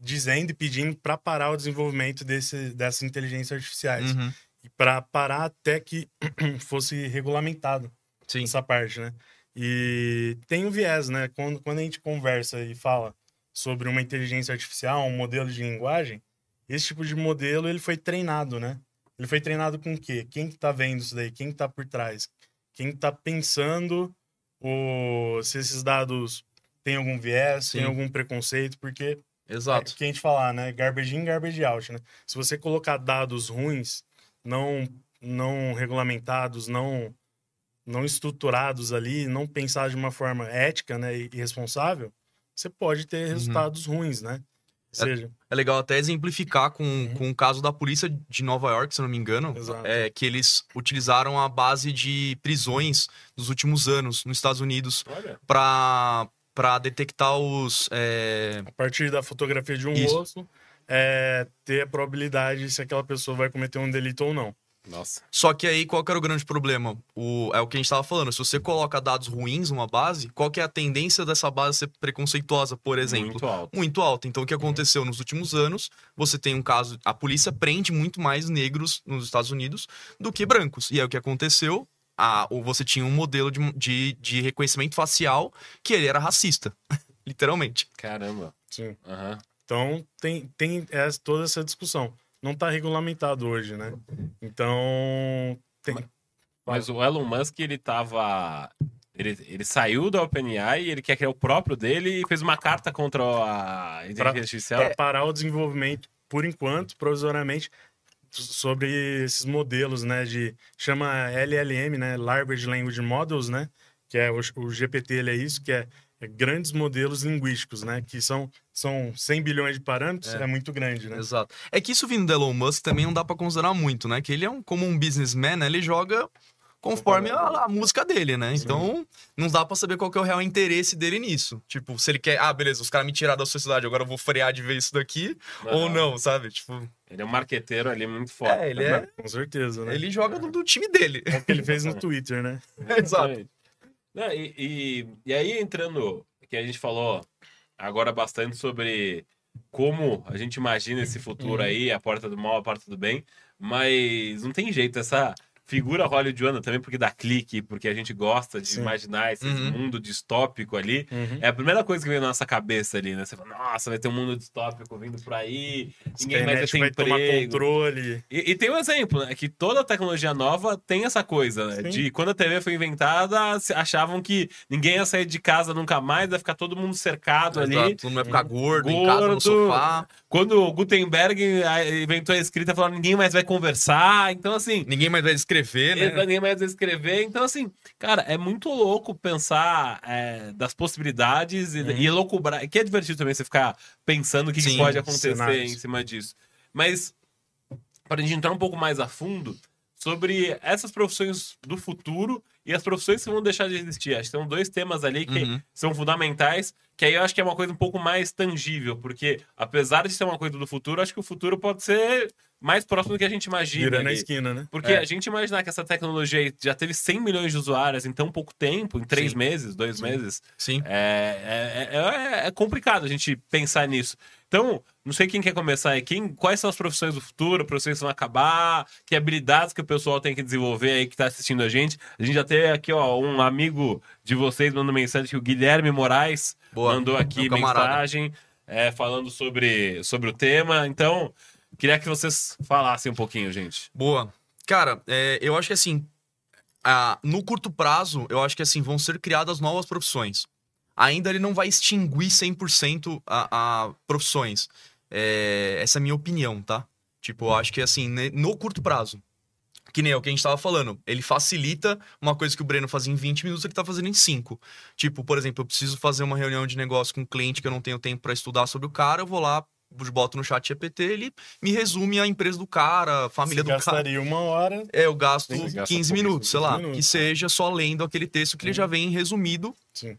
S3: dizendo e pedindo para parar o desenvolvimento desse, dessas inteligências artificiais.
S2: Uhum.
S3: Para parar até que fosse regulamentado
S2: Sim.
S3: essa parte, né? E tem um viés, né? Quando, quando a gente conversa e fala sobre uma inteligência artificial, um modelo de linguagem, esse tipo de modelo ele foi treinado, né? Ele foi treinado com o quê? Quem que tá vendo isso daí? Quem que tá por trás? Quem que tá pensando o... se esses dados têm algum viés,
S2: Sim.
S3: tem algum preconceito? Porque
S2: Exato.
S3: é que a gente falar, né? Garbage in, garbage out, né? Se você colocar dados ruins, não, não regulamentados, não, não estruturados ali, não pensar de uma forma ética, né? E responsável, você pode ter resultados ruins, né? Ou seja,
S2: É legal até exemplificar com, com o caso da polícia de Nova York, se não me engano,
S3: Exato.
S2: é, que eles utilizaram a base de prisões nos últimos anos nos Estados Unidos para para detectar os é,
S3: a partir da fotografia de um
S2: Isso.
S3: rosto, é, ter a probabilidade se aquela pessoa vai cometer um delito ou não.
S1: Nossa.
S2: Só que aí, qual que era o grande problema? O, é o que a gente estava falando. Se você coloca dados ruins numa base, qual que é a tendência dessa base ser preconceituosa, por exemplo?
S1: Muito alto.
S2: Muito alta. Então, o que aconteceu nos últimos anos? Você tem um caso. A polícia prende muito mais negros nos Estados Unidos do que brancos. E aí, o que aconteceu? A, ou você tinha um modelo de, de, de reconhecimento facial que ele era racista. Literalmente.
S1: Caramba.
S3: Sim.
S1: Aham.
S3: Então, tem, tem essa, toda essa discussão. Não está regulamentado hoje, né? Então, tem,
S1: Mas o Elon Musk, ele tava. Ele, ele saiu da OpenAI, ele quer criar o próprio dele e fez uma carta contra a inteligência artificial.
S3: para parar o desenvolvimento, por enquanto, provisoriamente, sobre esses modelos, né, de chama LLM, né, Large Language Models, né, que é o, o GPT, ele é isso, que é, é grandes modelos linguísticos, né, que são são 100 bilhões de parâmetros,
S2: É.
S3: é, muito grande, né?
S2: Exato. É que isso vindo do Elon Musk também não dá pra considerar muito, né? Que ele é um, como um businessman, né? ele joga conforme a, a música dele, né? Então, não dá pra saber qual que é o real interesse dele nisso. Tipo, se ele quer, ah, beleza, os caras me tiraram da sociedade, agora eu vou frear de ver isso daqui, ou não, sabe? Tipo,
S1: Ele é um marqueteiro ali muito forte.
S2: é, ele é.
S3: Com certeza, né?
S2: Ele joga do, do time dele.
S3: É o que ele fez no Twitter, né?
S2: Exato.
S1: Não, e, e, e aí, entrando, que a gente falou agora bastante sobre como a gente imagina esse futuro
S3: Uhum.
S1: aí, a porta do mal, a porta do bem, mas não tem jeito, essa figura hollywoodiana também, porque dá clique, porque a gente gosta de
S3: Sim.
S1: imaginar esse
S2: Uhum.
S1: mundo distópico ali.
S3: Uhum.
S1: É a primeira coisa que vem na nossa cabeça ali, né? Você fala, nossa, vai ter um mundo distópico vindo por aí, ninguém mais vai ter
S3: vai tomar
S1: emprego.
S3: controle.
S1: E, e tem um exemplo, né? Que toda tecnologia nova tem essa coisa, né?
S3: Sim.
S1: De quando a TV foi inventada, achavam que ninguém ia sair de casa nunca mais, ia ficar todo mundo cercado ali.
S2: Exato, Todo mundo vai ficar gordo, em casa,
S1: Gordo.
S2: no sofá.
S1: Quando o Gutenberg ah, inventou a escrita, falaram ninguém mais vai conversar. Então, assim,
S2: Ninguém mais vai escrever, né?
S1: ninguém mais escrever. Então, assim, cara, é muito louco pensar é, das possibilidades e,
S3: Uhum.
S1: e loucubrar. Que é divertido também você ficar pensando o que, que
S2: Sim,
S1: pode acontecer
S3: cenários.
S1: em cima disso. Mas, para a gente entrar um pouco mais a fundo sobre essas profissões do futuro e as profissões que vão deixar de existir. Acho que são dois temas ali que
S2: Uhum.
S1: são fundamentais, que aí eu acho que é uma coisa um pouco mais tangível, porque apesar de ser uma coisa do futuro, acho que o futuro pode ser mais próximo do que a gente imagina.
S3: Vira na esquina, né?
S1: Porque
S2: É.
S1: a gente imaginar que essa tecnologia aí já teve 100 milhões de usuários em tão pouco tempo, em três
S2: Sim.
S1: meses, dois meses,
S2: Sim.
S1: é, é, é- é complicado a gente pensar nisso. Então, não sei quem quer começar aí. Quem, quais são as profissões do futuro, profissões que vão acabar, que habilidades que o pessoal tem que desenvolver aí que tá assistindo a gente. A gente já tem aqui, ó, um amigo de vocês mandando mensagem que o Guilherme Moraes
S2: Boa.
S1: mandou aqui mensagem é, falando sobre, sobre o tema. Então, queria que vocês falassem um pouquinho, gente.
S2: Boa. Cara, é, eu acho que assim, ah, no curto prazo, eu acho que assim, vão ser criadas novas profissões. Ainda ele não vai extinguir 100% a, a profissões. É, essa é a minha opinião, tá? Tipo, eu acho que assim, no curto prazo, que nem é o que a gente tava falando, ele facilita uma coisa que o Breno fazia em 20 minutos, ele tá fazendo em 5. Tipo, por exemplo, eu preciso fazer uma reunião de negócio com um cliente que eu não tenho tempo para estudar sobre o cara, eu vou lá, boto no chat GPT, ele me resume a empresa do cara, a família
S3: Você
S2: do cara.
S3: gastaria uma hora.
S2: É, eu gasto
S3: Sim,
S1: você gasta
S2: 15
S1: pouquíssimo,
S2: minutos, sei
S3: 15
S2: lá.
S3: minutos.
S2: Que seja só lendo aquele texto que ele já vem resumido.
S3: Sim.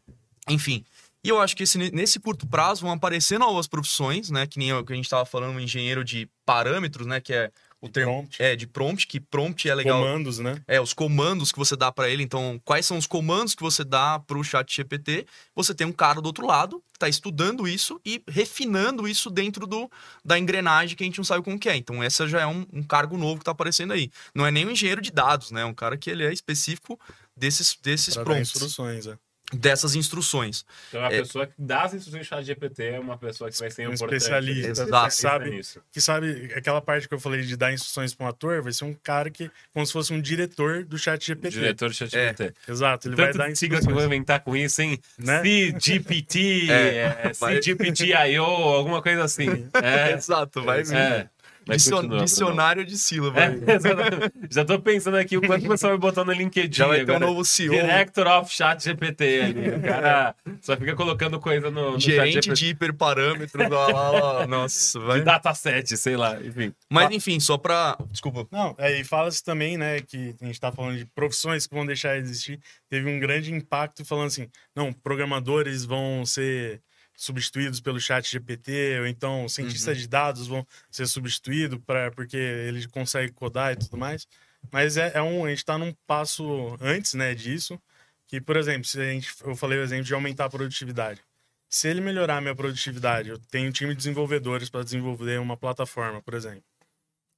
S2: Enfim. E eu acho que esse- nesse curto prazo vão aparecer novas profissões, né? Que nem o que a gente estava falando, um engenheiro de parâmetros, né? Que é o termo.
S3: Prompt.
S2: É, de prompt, que prompt é legal.
S3: Comandos, né?
S2: É, os comandos que você dá para ele. Então, quais são os comandos que você dá para o chat GPT? Você tem um cara do outro lado que está estudando isso e refinando isso dentro do, da engrenagem que a gente não sabe como que é. Então, essa já é um, um cargo novo que está aparecendo aí. Não é nem um engenheiro de dados, né? É um cara que ele é específico desses, desses
S3: Pra
S2: prompts,
S3: instruções, é.
S2: Dessas instruções.
S1: Então, a
S2: É.
S1: pessoa que dá as instruções do chat GPT é uma pessoa que vai ser
S3: Um
S1: importante.
S3: especialista,
S2: Exato.
S3: sabe?
S1: nisso.
S3: Que sabe, aquela parte que eu falei de dar instruções para um ator, vai ser um cara que, como se fosse um diretor do chat GPT.
S1: Diretor do chat
S2: É.
S1: GPT.
S3: Exato, ele vai
S1: Tanto
S3: dar
S1: de sigla que eu
S3: instruções.
S1: inventar com isso, hein?
S3: Né?
S1: CGPT,
S2: É,
S1: é,
S2: vai-
S1: CGPT.io, alguma coisa assim. É,
S2: Exato, vai vir.
S1: Mas
S2: Dicio-
S1: continua, Bruno.
S2: dicionário de sílaba.
S1: É. Já tô pensando aqui o quanto o pessoal vai botar no LinkedIn.
S2: Já vai ter um
S1: agora.
S2: novo CEO.
S1: Director of Chat GPT ali. O cara só fica colocando coisa no, no chat
S2: Gerente
S1: GPT.
S2: de hiperparâmetros, lá, lá, lá. Nossa, vai.
S1: De dataset, sei lá, enfim.
S2: Mas enfim, só pra. Desculpa.
S3: Não, é, e fala-se também, né, que a gente tá falando de profissões que vão deixar de existir. Teve um grande impacto falando assim, não, programadores vão ser substituídos pelo chat GPT, ou então cientistas de dados vão ser substituídos para porque eles conseguem codar e tudo mais. Mas é, é um, a gente está num passo antes, né, disso, que, por exemplo, se a gente, eu falei o exemplo de aumentar a produtividade. Se ele melhorar a minha produtividade, eu tenho um time de desenvolvedores para desenvolver uma plataforma, por exemplo.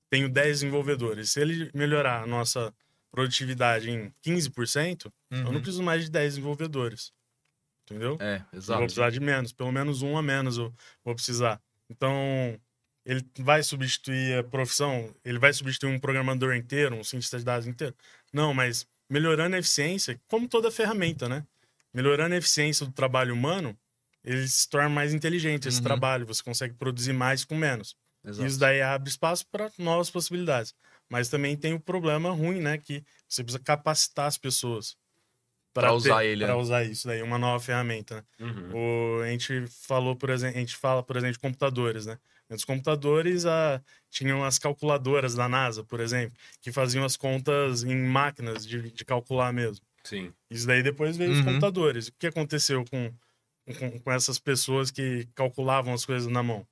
S3: Tenho 10 desenvolvedores. Se ele melhorar a nossa produtividade em 15%, eu não
S2: Uhum.
S3: preciso mais de 10 desenvolvedores. Entendeu?
S2: É,
S3: Eu vou
S2: exato.
S3: precisar de menos, pelo menos um a menos eu vou precisar. Então, ele vai substituir a profissão, ele vai substituir um programador inteiro, um cientista de dados inteiro? Não, mas melhorando a eficiência, como toda ferramenta, né? Melhorando a eficiência do trabalho humano, ele se torna mais inteligente esse
S2: Uhum.
S3: trabalho, você consegue produzir mais com menos.
S2: exato.
S3: Isso daí abre espaço para novas possibilidades. Mas também tem o problema ruim, né? Que você precisa capacitar as pessoas.
S2: Pra usar
S3: ter-
S2: ele,
S3: Pra
S2: é.
S3: usar isso daí, uma nova ferramenta, né?
S1: Uhum.
S3: O, a gente falou, por exemplo, a gente fala, por exemplo, de computadores, né? Os computadores ah, tinham as calculadoras da NASA, por exemplo, que faziam as contas em máquinas de, de calcular mesmo.
S1: Sim.
S3: Isso daí depois veio os
S2: Uhum.
S3: computadores. O que aconteceu com, com, com essas pessoas que calculavam as coisas na mão?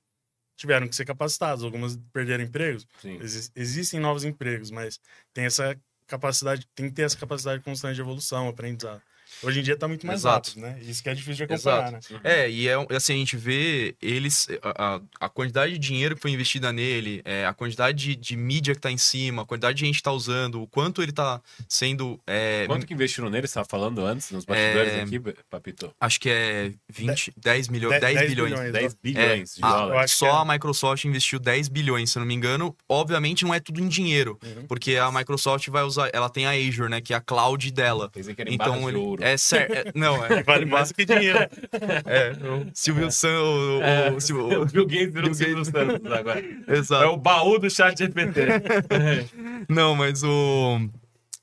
S3: Tiveram que ser capacitados, algumas perderam empregos.
S1: Sim.
S3: Exis- existem novos empregos, mas tem essa capacidade, tem que ter essa capacidade constante de evolução, aprendizado. Hoje em dia tá muito mais
S2: Exato.
S3: rápido, né? Isso que é difícil de acompanhar, né?
S2: É, e é assim, a gente vê eles, a, a- a quantidade de dinheiro que foi investida nele, é, a quantidade de, de mídia que tá em cima, a quantidade de gente que tá usando, o quanto ele tá sendo. é,
S1: Quanto que investiram nele? Você estava falando antes, nos bastidores
S2: É,
S1: aqui, Papito?
S2: Acho que é 20, 10 milhões, 10,
S3: 10
S2: bilhões.
S3: bilhões.
S1: 10
S3: ó.
S1: bilhões de
S2: Ah,
S1: dólares.
S2: Só
S3: é.
S2: a Microsoft investiu 10 bilhões, se eu não me engano. Obviamente não é tudo em dinheiro,
S3: Uhum.
S2: porque a Microsoft vai usar, ela tem a Azure, né, que é a cloud dela. Então
S1: de
S2: ele
S1: ouro.
S2: é certo, não, é,
S3: Vale mais do que dinheiro.
S2: é, o Silvio San, o, o-
S1: É,
S2: o Sil-
S1: o Bill Gates virou
S2: Bill
S1: o Silvio Santos agora.
S2: exato.
S1: É o baú do chat GPT.
S2: Não, mas o.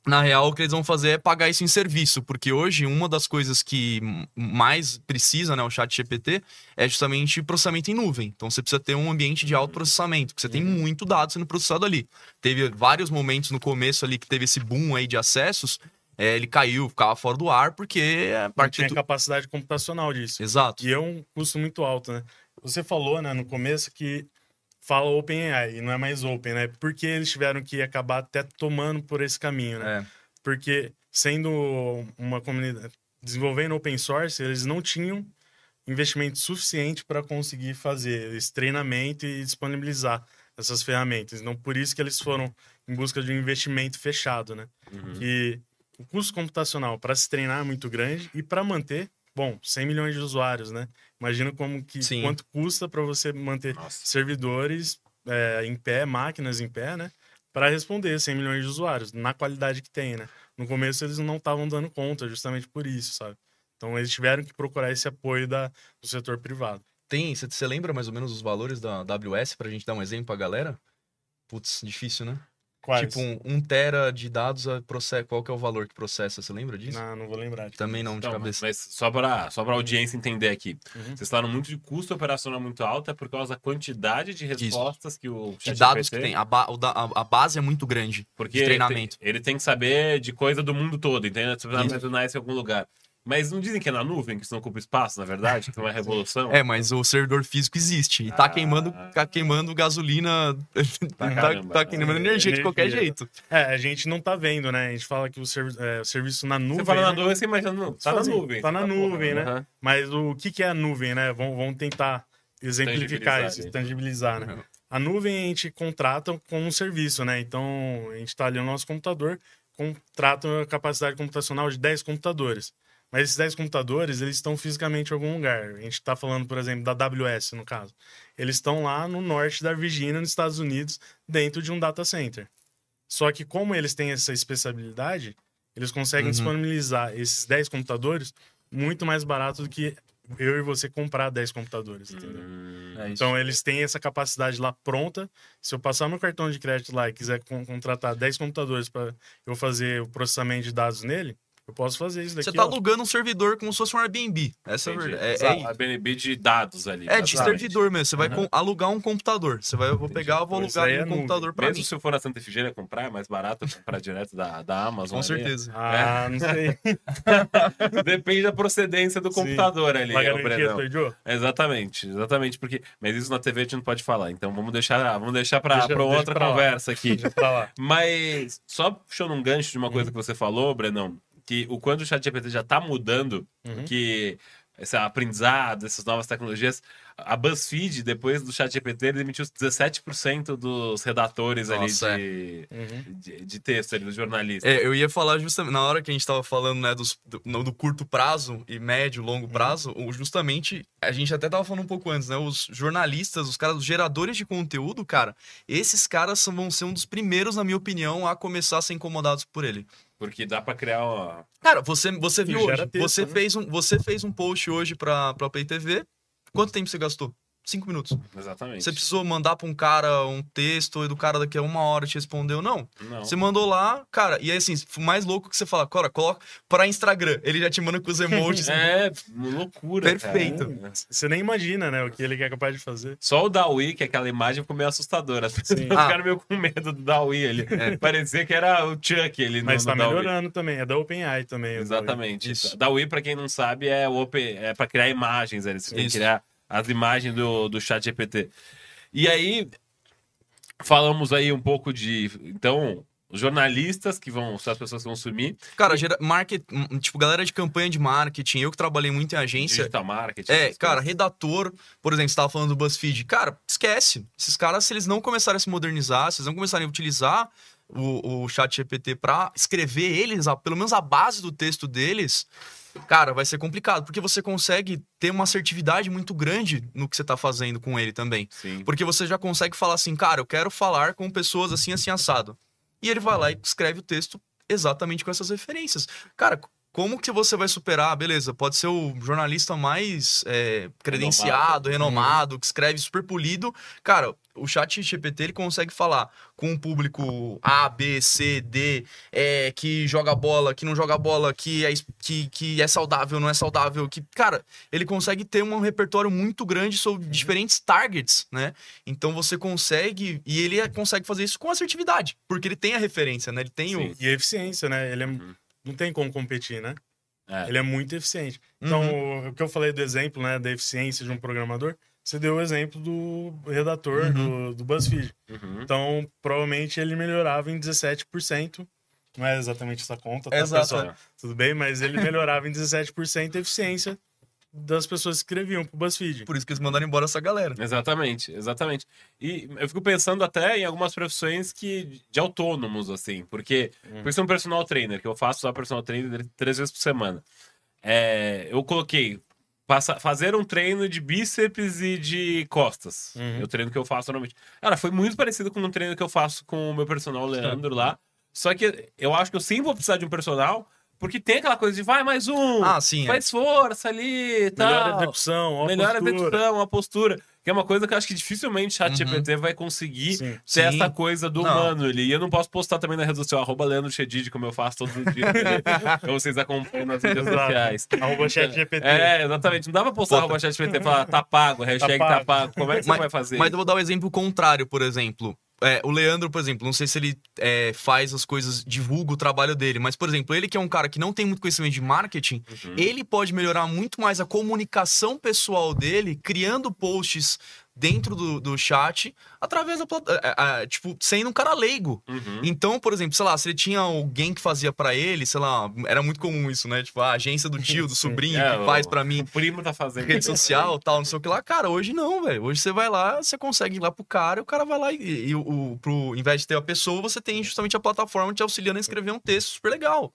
S2: Na real, o que eles vão fazer é pagar isso em serviço, porque hoje uma das coisas que mais precisa, né, o chat GPT, é justamente processamento em nuvem. Então você precisa ter um ambiente de alto processamento, porque você tem muito dado sendo processado ali. Teve vários momentos no começo ali que teve esse boom aí de acessos, é, ele caiu, ficava fora do ar, porque a
S3: Não
S2: partir
S3: tinha
S2: do...
S3: capacidade computacional disso.
S2: Exato.
S3: E é um custo muito alto, né? Você falou, né, no começo que fala OpenAI e não é mais Open, né? Porque eles tiveram que acabar até tomando por esse caminho, né?
S2: É.
S3: Porque sendo uma comunidade desenvolvendo open source, eles não tinham investimento suficiente para conseguir fazer esse treinamento e disponibilizar essas ferramentas. Então, por isso que eles foram em busca de um investimento fechado, né?
S1: Uhum.
S3: que o custo computacional para se treinar é muito grande e para manter, bom, 100 milhões de usuários, né? Imagina como que
S2: Sim.
S3: quanto custa para você manter
S1: Nossa.
S3: servidores é, em pé, máquinas em pé, né? Para responder 100 milhões de usuários na qualidade que tem, né? No começo eles não estavam dando conta, justamente por isso, sabe? Então eles tiveram que procurar esse apoio da, do setor privado.
S2: Tem, você lembra mais ou menos os valores da AWS pra gente dar um exemplo pra galera? Putz, difícil, né?
S3: Quais?
S2: Tipo, um, um tera de dados, a processa, qual que é o valor que processa? Você lembra disso?
S3: Não, não vou lembrar. de
S2: Também não, de
S1: Então,
S2: cabeça.
S1: mas só para só a audiência entender aqui.
S3: Uhum.
S1: Vocês falaram muito de custo operacional muito alto, é por causa da quantidade de respostas que o
S2: De
S1: chat
S2: dados
S1: GPT
S2: que tem. A, ba- o da- a- a base é muito grande
S1: Porque
S2: de treinamento.
S1: Ele tem, ele tem que saber de coisa do mundo todo, entendeu? Você precisa armazenar isso em algum lugar. Mas não dizem que é na nuvem, que isso não ocupa espaço, na verdade? Que é uma revolução?
S2: É, mas o servidor físico existe. E tá
S1: Ah.
S2: queimando, tá queimando gasolina. tá,
S1: caramba.
S2: tá queimando energia de qualquer
S3: Energia.
S2: jeito.
S3: É, a gente não tá vendo, né? A gente fala que o, servi- é, o serviço na nuvem.
S1: Você fala na
S3: né?
S1: nuvem, você imagina, não, tá na
S3: Sozinho,
S1: nuvem.
S3: tá na nuvem, né?
S1: aham.
S3: Mas o que, que é a nuvem, né? Vamos, vamos tentar exemplificar
S1: Tangibilizar,
S3: isso,
S1: né?
S3: tangibilizar, né?
S2: Uhum.
S3: A nuvem a gente contrata como um serviço, né? Então, a gente está ali no nosso computador, contrata a capacidade computacional de 10 computadores. Mas esses 10 computadores, eles estão fisicamente em algum lugar. A gente está falando, por exemplo, da AWS, no caso. Eles estão lá no norte da Virgínia, nos Estados Unidos, dentro de um data center. Só que como eles têm essa especialidade, eles conseguem
S2: Uhum.
S3: disponibilizar esses 10 computadores muito mais barato do que eu e você comprar 10 computadores, entendeu?
S1: Hum,
S2: É.
S3: Então eles têm essa capacidade lá pronta. Se eu passar meu cartão de crédito lá e quiser con- contratar 10 computadores para eu fazer o processamento de dados nele, eu posso fazer isso daqui.
S2: Você tá
S3: ó.
S2: alugando um servidor como se fosse um Airbnb. Essa é a verdade. É, é,
S1: a BNB de dados ali.
S2: é de servidor mesmo. Você vai
S1: Uhum.
S2: alugar um computador. Você vai, eu vou
S1: Entendi.
S2: pegar, eu vou alugar
S3: é
S2: um
S3: nuvem.
S2: computador pra
S1: Mesmo
S2: mim.
S1: se eu for na Santa Efigênia comprar, é mais barato comprar direto da, da Amazon.
S2: Com
S1: ali.
S2: certeza.
S3: Ah, não sei.
S1: Depende da procedência do
S3: Sim.
S1: computador ali,
S3: Uma garantia. Joe?
S1: Exatamente, exatamente, porque mas isso na TV a gente não pode falar, então vamos deixar, vamos deixar para
S3: Deixa- deixa
S1: outra
S3: pra lá.
S1: conversa aqui.
S3: Deixa pra lá.
S1: Mas só puxando um gancho de uma coisa que você falou, Brenão, que o quanto o chat GPT já tá mudando,
S3: Uhum.
S1: que esse aprendizado, essas novas tecnologias, a BuzzFeed, depois do chat GPT, ele demitiu 17% dos redatores
S2: Nossa,
S1: ali de,
S3: Uhum.
S1: de, de texto, ali, dos jornalistas.
S2: É, eu ia falar justamente, na hora que a gente tava falando, né, dos, do, do curto prazo e médio, longo prazo, o- justamente, a gente até tava falando um pouco antes, né, os jornalistas, os caras, os geradores de conteúdo, cara, esses caras são- vão ser um dos primeiros, na minha opinião, a começar a ser incomodados por ele.
S1: Porque dá para criar uma...
S2: Cara, você, você viu hoje,
S3: texto,
S2: você,
S3: né?
S2: fez um, você fez um post hoje pra, pra Play TV, quanto tempo você gastou? Cinco minutos.
S1: Exatamente.
S2: Você precisou mandar pra um cara um texto e do cara daqui a uma hora te respondeu. Não.
S1: Não.
S2: Você mandou lá, cara, e aí assim, o mais louco que você fala, cara, coloca pra Instagram. Ele já te manda com os emojis.
S1: É, loucura.
S2: Perfeito.
S1: cara.
S3: Você nem imagina, né? O que ele é capaz de fazer.
S1: Só o Dawi, que aquela imagem ficou meio assustadora. As pessoas
S3: Sim.
S1: ficaram meio com medo do Dawi. Ele parecia que era o Chuck ele
S3: Mas
S1: no,
S3: tá
S1: no Dawi.
S3: melhorando também. É da OpenAI também.
S1: Exatamente. Dawi, pra quem não sabe, é, o open, é pra criar imagens. né? Você tem que
S2: Isso.
S1: criar as imagens do, do chat GPT. E aí, falamos aí um pouco de... Então, os jornalistas, que vão as pessoas que vão sumir.
S2: Cara, gera, market, tipo, galera de campanha de marketing, eu que trabalhei muito em agência.
S1: Digital marketing.
S2: É, cara,
S1: coisas.
S2: redator, por exemplo, você tava falando do BuzzFeed. Cara, esquece. Esses caras, se eles não começarem a se modernizar, se eles não começarem a utilizar o, o chat GPT pra escrever eles, a- pelo menos a base do texto deles, cara, vai ser complicado. Porque você consegue ter uma assertividade muito grande no que você tá fazendo com ele também.
S1: Sim.
S2: Porque você já consegue falar assim, cara, eu quero falar com pessoas assim, assim, assado. E ele vai lá e escreve o texto exatamente com essas referências. Cara, como que você vai superar? Beleza, pode ser o jornalista mais é, credenciado, renomado, que escreve super polido. Cara, o chat GPT ele consegue falar com um público A, B, C, D, é, que joga bola, que não joga bola, que é, que, que é saudável, não é saudável. que Cara, ele consegue ter um repertório muito grande sobre diferentes targets, né? Então você consegue. E ele é- consegue fazer isso com assertividade, porque ele tem a referência, né? Ele tem
S1: Sim.
S2: o.
S3: E a eficiência, né? Ele é-
S1: Uhum.
S3: não tem como competir, né?
S1: É.
S3: Ele é muito eficiente. Então, o que eu falei do exemplo, né, da eficiência de um programador, você deu o exemplo do redator do, do BuzzFeed.
S1: Uhum.
S3: Então, provavelmente ele melhorava em 17%. Não é exatamente essa conta, tá,
S2: Exato.
S3: pessoal? Tudo bem, mas ele melhorava em 17% a eficiência das pessoas que escreviam pro BuzzFeed.
S2: Por isso que eles mandaram embora essa galera.
S1: Exatamente, exatamente. E eu fico pensando até em algumas profissões que de autônomos, assim, porque
S3: Hum.
S1: por isso é um personal trainer, que eu faço só personal trainer três vezes por semana. É, eu coloquei passa- fazer um treino de bíceps e de costas.
S3: Uhum.
S1: É o treino que eu faço normalmente. Cara, foi muito parecido com um treino que eu faço com o meu personal Leandro lá. Só que eu acho que eu sempre vou precisar de um personal, porque tem aquela coisa de vai mais um,
S2: Ah, sim. É.
S1: faz força ali e tal.
S3: Melhor execução, ó,
S1: Melhor
S3: postura.
S1: execução, a postura. Que é uma coisa que eu acho que dificilmente o chat GPT vai conseguir
S3: Sim.
S1: ter
S2: Uhum. Sim.
S1: essa coisa do
S2: Não.
S1: humano ali. E eu não posso postar também na rede social, arroba Leandro Chedid, como eu faço todos os dias. Então vocês acompanham nas redes sociais.
S3: Arroba chat GPT.
S1: É, exatamente. Não dá pra postar
S2: Bota.
S1: arroba chat GPT e falar tá pago, hashtag tá
S3: pago.
S1: pago. Como é que você
S2: Mas-
S1: vai fazer?
S2: Mas eu vou dar um exemplo contrário, por exemplo. É, o Leandro, por exemplo, não sei se ele é, faz as coisas, divulga o trabalho dele, mas, por exemplo, ele que é um cara que não tem muito conhecimento de marketing,
S1: Uhum.
S2: ele pode melhorar muito mais a comunicação pessoal dele, criando posts dentro do, do chat, através da plataforma, tipo, sendo um cara leigo.
S1: Uhum.
S2: Então, por exemplo, sei lá, se ele tinha alguém que fazia pra ele, sei lá, era muito comum isso, né? Tipo, a agência do tio, do sobrinho
S1: É,
S2: que faz pra mim
S1: O primo tá fazendo.
S2: rede social tal, não sei o que lá. Cara, hoje não, velho. Hoje você vai lá, você consegue ir lá pro cara, e o cara vai lá e, e o, o- pro, ao invés de ter a pessoa, você tem justamente a plataforma te auxiliando a escrever um texto super legal.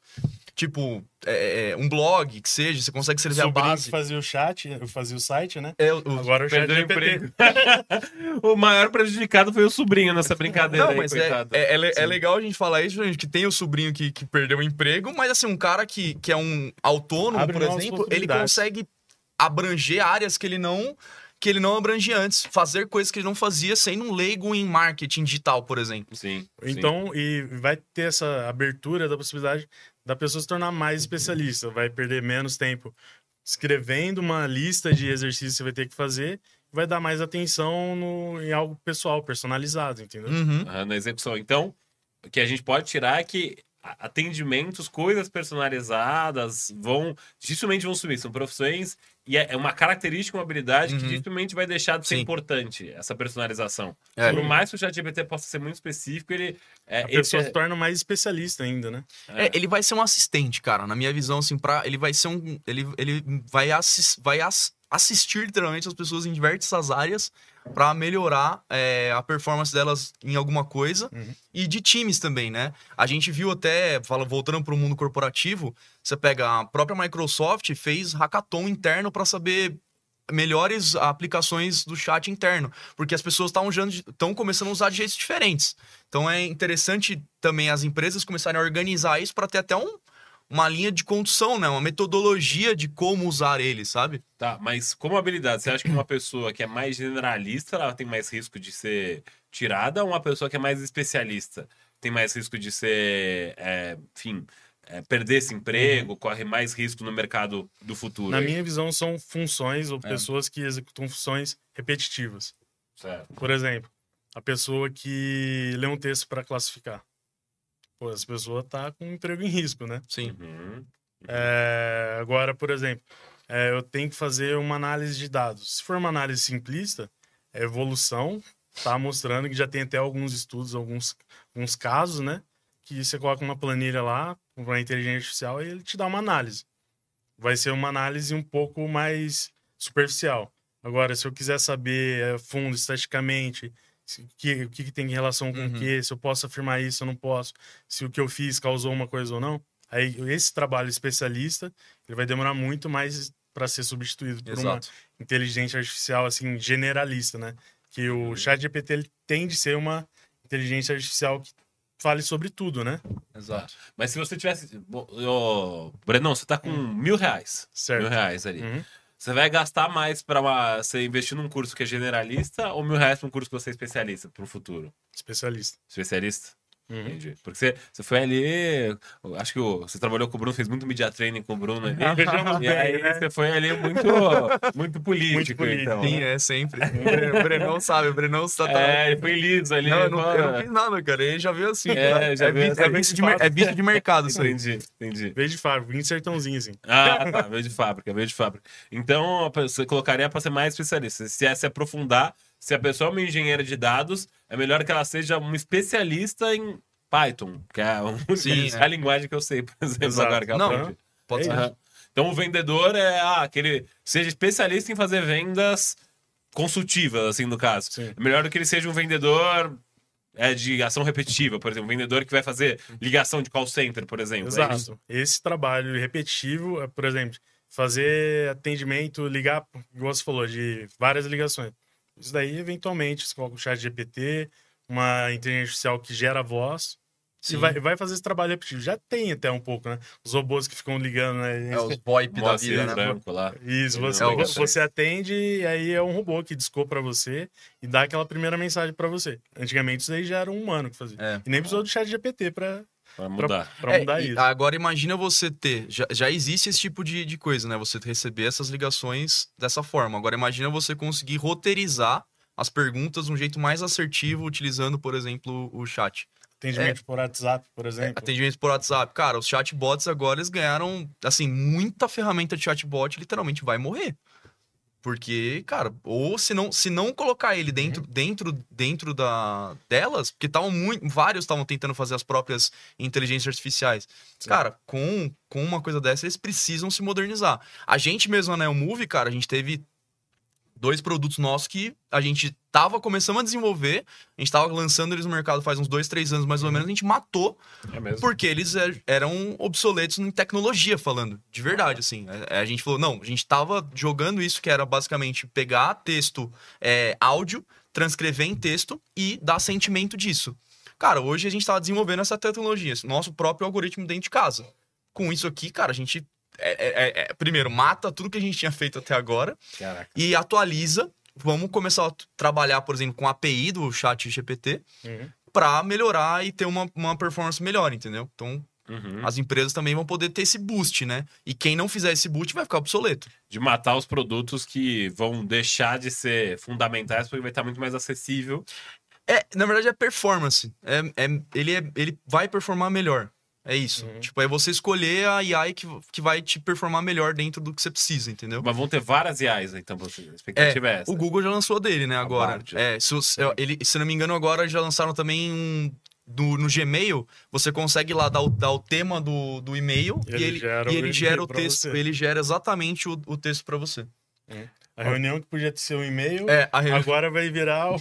S2: Tipo, é, é, um blog, que seja, você consegue a
S3: Sobrinho que
S2: base.
S3: fazia o chat, eu fazia o site, né?
S2: É, o-
S3: Agora o chat
S1: Perdeu o emprego. o maior prejudicado foi o sobrinho nessa brincadeira
S2: Não,
S1: aí,
S2: mas é,
S1: coitado.
S2: é, é é
S1: Sim.
S2: legal a gente falar isso, gente, que tem o sobrinho que, que perdeu o emprego, mas assim, um cara que, que é um autônomo,
S3: Abre
S2: por exemplo, ele consegue abranger áreas que ele não que ele não abrangia antes, fazer coisas que ele não fazia sendo um leigo em marketing digital, por exemplo.
S1: Sim.
S3: Então, e vai ter essa abertura da possibilidade da pessoa se tornar mais especialista. Vai perder menos tempo escrevendo uma lista de exercícios que você vai ter que fazer. Vai dar mais atenção no, em algo pessoal, personalizado, entendeu?
S2: Uhum.
S1: Ah, na execução. Então, o que a gente pode tirar é que atendimentos, coisas personalizadas vão dificilmente vão sumir. São profissões e é é uma característica, uma habilidade que
S2: Uhum.
S1: dificilmente vai deixar de ser
S2: Sim.
S1: importante, essa personalização.
S2: É.
S1: Por mais que o ChatGPT possa ser muito específico, ele é,
S3: A
S1: esse
S3: pessoa
S1: é-
S3: se torna mais especialista ainda, né?
S2: É, ele vai ser um assistente, cara. Na minha visão, assim, pra, ele vai ser um. Ele, ele vai, assis, vai ass- assistir literalmente as pessoas em diversas áreas pra melhorar é, a performance delas em alguma coisa
S3: Uhum.
S2: e de times também, né? A gente viu até, fala, voltando pro mundo corporativo, você pega a própria Microsoft fez hackathon interno pra saber melhores aplicações do chat interno, porque as pessoas estão começando a usar de jeitos diferentes. Então é interessante também as empresas começarem a organizar isso para ter até um, uma linha de condução, né? Uma metodologia de como usar ele, sabe?
S1: Tá, mas como habilidade, você acha que uma pessoa que é mais generalista, ela tem mais risco de ser tirada ou uma pessoa que é mais especialista tem mais risco de ser, é, enfim, é, perder esse emprego, uhum. corre mais risco no mercado do futuro?
S3: Na aí? minha visão, são funções ou é. pessoas que executam funções repetitivas.
S1: Certo.
S3: Por exemplo, a pessoa que lê um texto para classificar. Pô, essa pessoa tá com um emprego em risco, né?
S2: Sim.
S3: Uhum. É, agora, por exemplo, é, eu tenho que fazer uma análise de dados. Se for uma análise simplista, é evolução tá mostrando que já tem até alguns estudos, alguns, alguns casos, né? Que você coloca uma planilha lá, uma inteligência artificial, e ele te dá uma análise. Vai ser uma análise um pouco mais superficial. Agora, se eu quiser saber é, fundo, estaticamente, que, o que, que, tem em relação com uhum. o que, se eu posso afirmar isso, eu não posso, se o que eu fiz causou uma coisa ou não. Aí esse trabalho especialista, ele vai demorar muito mais para ser substituído por Exato. uma inteligência artificial assim generalista, né? Que o uhum. chat GPT ele tem de ser uma inteligência artificial que fale sobre tudo, né?
S1: Exato. Mas se você tivesse. Oh, Brenão, você tá com hum. mil reais.
S3: Certo.
S1: Mil reais ali. Uhum. Você vai gastar mais para você investir num curso que é generalista ou mil reais para um curso que você é especialista para o futuro?
S3: Especialista.
S1: Especialista? Uhum. Entendi. Porque você, você foi ali. Acho que o, você trabalhou com o Bruno, fez muito media training com o Bruno ali. Ah, e aí né? você foi ali muito, muito político, muito político. então.
S2: Sim,
S1: né?
S2: é sempre. o Brenão sabe, o Brenão está.
S1: É, ele foi liso ali.
S2: Não, eu não, eu não fiz nada, cara. Ele já veio assim. É, já é, veio, é, bicho de, é bicho de mercado isso aí.
S1: Entendi, entendi.
S3: Veio de fábrica, vim sertãozinho assim.
S1: Ah, tá, veio de fábrica, veio de fábrica. Então, você colocaria para ser mais especialista. Se é se aprofundar, se a pessoa é uma engenheira de dados, é melhor que ela seja um especialista em Python, que é, um, Sim, é. a linguagem que eu sei, por exemplo, Exato. agora que eu
S2: Não, pode ser.
S1: Uhum. Então o vendedor é ah, aquele seja especialista em fazer vendas consultivas, assim, no caso. Sim. É melhor do que ele seja um vendedor é, de ação repetitiva, por exemplo, um vendedor que vai fazer ligação de call center, por exemplo.
S3: É Exato. É Esse trabalho repetitivo, é, por exemplo, fazer atendimento, ligar, igual você falou, de várias ligações. Isso daí, eventualmente, você coloca o chat GPT, uma inteligência artificial que gera voz. E vai, vai fazer esse trabalho repetitivo. Já tem até um pouco, né? Os robôs que ficam ligando, né?
S2: É, os VoIP da vida, né?
S1: Branco lá.
S3: Isso, você, é, você atende e aí é um robô que discou para você e dá aquela primeira mensagem para você. Antigamente isso aí já era um humano que fazia. É. E nem precisou do chat GPT para
S1: Pra mudar.
S3: Pra, pra mudar é, isso.
S2: Agora imagina você ter. Já, já existe esse tipo de, de coisa, né? Você receber essas ligações dessa forma. Agora imagina você conseguir roteirizar as perguntas de um jeito mais assertivo, utilizando, por exemplo, o chat.
S3: Atendimento é, por WhatsApp, por exemplo.
S2: É, atendimento por WhatsApp. Cara, os chatbots agora eles ganharam, assim, muita ferramenta de chatbot literalmente vai morrer. Porque, cara, ou se não, se não colocar ele dentro, uhum. dentro, dentro da, delas, porque estavam muito. Vários estavam tentando fazer as próprias inteligências artificiais. Sim. Cara, com, com uma coisa dessa, eles precisam se modernizar. A gente mesmo, né, o Move, cara, a gente teve dois produtos nossos que a gente tava começando a desenvolver, a gente tava lançando eles no mercado faz uns dois, três anos mais ou menos, a gente matou,
S1: é
S2: porque eles é, eram obsoletos em tecnologia, falando, de verdade, assim. A, é, a, gente falou, não, a gente tava jogando isso que era basicamente pegar texto, é, áudio, transcrever em texto e dar sentimento disso. Cara, hoje a gente tava desenvolvendo essa tecnologia, nosso próprio algoritmo dentro de casa. Com isso aqui, cara, a gente é, é, é, primeiro, mata tudo que a gente tinha feito até agora
S1: Caraca.
S2: e atualiza. Vamos começar a trabalhar, por exemplo, com a API do chat GPT uhum. para melhorar e ter uma, uma performance melhor, entendeu? Então, Uhum. As empresas também vão poder ter esse boost, né? E quem não fizer esse boost vai ficar obsoleto.
S1: De matar os produtos que vão deixar de ser fundamentais porque vai estar muito mais acessível.
S2: É, na verdade é performance. É, é, ele, é, ele vai performar melhor. É isso. Uhum. Tipo, é você escolher a AI que, que vai te performar melhor dentro do que você precisa, entendeu?
S1: Mas vão ter várias AIs, então, você. A expectativa é, é essa.
S2: O Google já lançou dele, né, agora. é, se, ele, se não me engano, agora já lançaram também um. Do, no Gmail, você consegue lá dar o, dar o tema do, do e-mail e ele, gera, e ele gera o texto. Ele gera exatamente o, o texto para você.
S3: É. A reunião que podia ser um e-mail,
S2: é,
S3: agora vai virar um,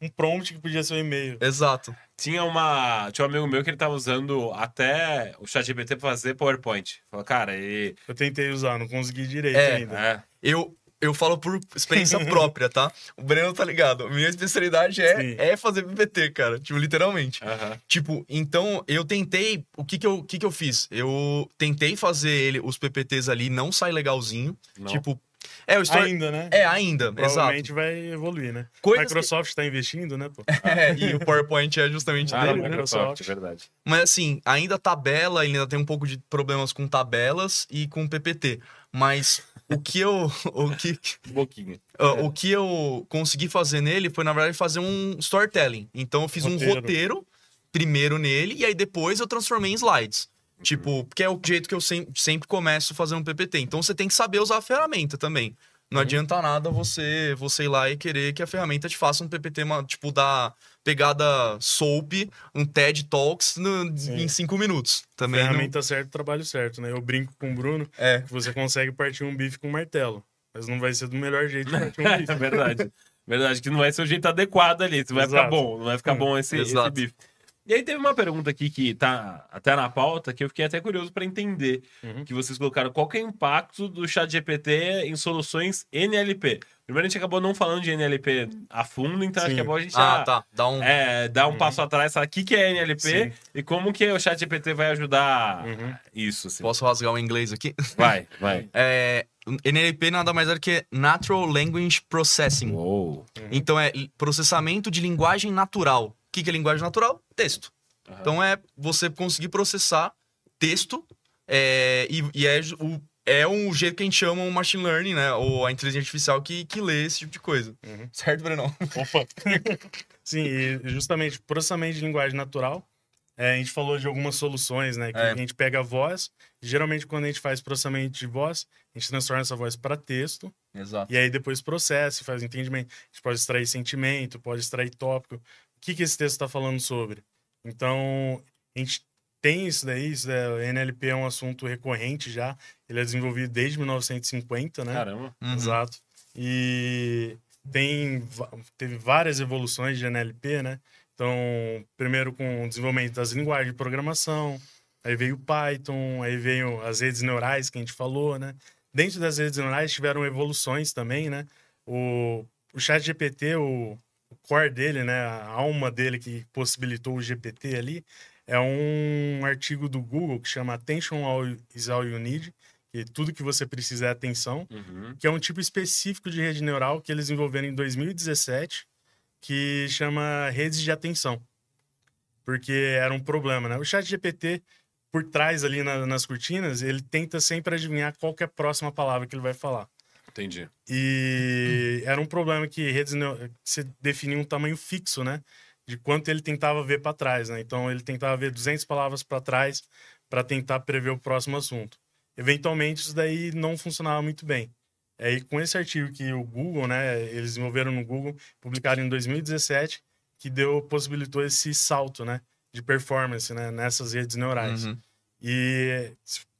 S3: um, prompt que podia ser um e-mail.
S2: Exato.
S1: Tinha uma. Tinha um amigo meu que ele tava usando até o chat GPT pra fazer PowerPoint. Falou, cara, e.
S3: Eu tentei usar, não consegui direito é, ainda.
S2: É. Eu, eu falo por experiência própria, tá? O Breno tá ligado. Minha especialidade
S3: Sim.
S2: é, é fazer PPT, cara. Tipo, literalmente. Tipo, então eu tentei. O que que eu, o que que eu fiz? Eu tentei fazer ele, os PPTs ali, não sai legalzinho.
S1: Não.
S2: Tipo. É, o story.
S3: Ainda, né?
S2: É, ainda, exato.
S3: Provavelmente vai evoluir, né?
S2: Coisas
S3: Microsoft está investindo, né, pô?
S2: É, e o PowerPoint é justamente
S1: Ah,
S2: dele, né?
S1: Microsoft,
S3: Microsoft.
S1: é verdade.
S2: Mas assim, ainda tabela, ele ainda tem um pouco de problemas com tabelas e com PPT. Mas o que eu. O que,
S1: Um pouquinho.
S2: Uh, O que eu consegui fazer nele foi, na verdade, fazer um storytelling. Então, eu fiz um
S3: Roteiro.
S2: roteiro primeiro nele e aí depois eu transformei em slides. Tipo, porque é o jeito que eu sem- sempre começo fazendo um PPT. Então, você tem que saber usar a ferramenta também. Não adianta nada você, você ir lá e querer que a ferramenta te faça um PPT, ma- tipo, da pegada soap, um TED Talks no- em cinco minutos. Também não...
S3: Ferramenta certa, trabalho certo, né? Eu brinco com o Bruno
S2: É,
S3: que você consegue partir um bife com martelo. Mas não vai ser do melhor jeito de partir um
S1: É
S3: bife.
S1: verdade. Verdade, que não vai ser o jeito adequado ali. Não vai ficar bom. Não vai ficar bom esse, esse bife. E aí teve uma pergunta aqui que tá até na pauta que eu fiquei até curioso para entender.
S3: Uhum.
S1: Que vocês colocaram qual é o impacto do chat GPT em soluções NLP. Primeiro a gente acabou não falando de NLP a fundo, então acho
S3: Sim.
S1: que é bom a gente
S2: ah,
S1: já,
S2: tá. Dá um...
S1: é, dar um passo atrás, falar o que, que é NLP
S3: Sim.
S1: e como que o chat GPT vai ajudar
S3: Uhum.
S1: isso. Assim.
S2: Posso rasgar o inglês aqui?
S1: Vai, vai.
S2: É, NLP nada mais é do que Natural Language Processing.
S1: Uou.
S2: Então é processamento de linguagem natural. O que, que é linguagem natural? Texto.
S1: Aham.
S2: Então é você conseguir processar texto é, e, e é, o, é um jeito que a gente chama o machine learning, né? Ou a inteligência artificial que, que lê esse tipo de coisa.
S3: Uhum.
S2: Certo, Brenão?
S3: Opa! Sim, e justamente processamento de linguagem natural. é, a gente falou de algumas soluções, né? Que
S2: É.
S3: a gente pega a voz. Geralmente, quando a gente faz processamento de voz, a gente transforma essa voz para texto.
S2: Exato.
S3: E aí depois processa e faz entendimento. A gente pode extrair sentimento, pode extrair tópico. O que, que esse texto está falando sobre? Então, a gente tem isso daí, isso daí, o NLP é um assunto recorrente já. Ele é desenvolvido desde 1950, né?
S1: Caramba.
S2: Uhum.
S3: Exato. E tem, teve várias evoluções de NLP, né? Então, primeiro com o desenvolvimento das linguagens de programação, aí veio o Python, aí veio as redes neurais que a gente falou, né? Dentro das redes neurais tiveram evoluções também, né? O, o chat GPT, o core dele, né? A alma dele que possibilitou o GPT ali, é um artigo do Google que chama Attention is All You Need, que tudo que você precisa é atenção
S1: Uhum.
S3: que é um tipo específico de rede neural que eles desenvolveram em 2017, que chama redes de atenção. Porque era um problema, né? O chat GPT, por trás ali na- nas cortinas, ele tenta sempre adivinhar qual é a próxima palavra que ele vai falar.
S1: Entendi.
S3: E era um problema que redes você definia um tamanho fixo, né? De quanto ele tentava ver para trás, né? Então ele tentava ver 200 palavras para trás para tentar prever o próximo assunto. Eventualmente isso daí não funcionava muito bem. Aí com esse artigo que o Google, né, eles desenvolveram no Google, publicaram em 2017, que deu possibilitou esse salto, né, de performance, né, nessas redes neurais.
S2: Uhum.
S3: E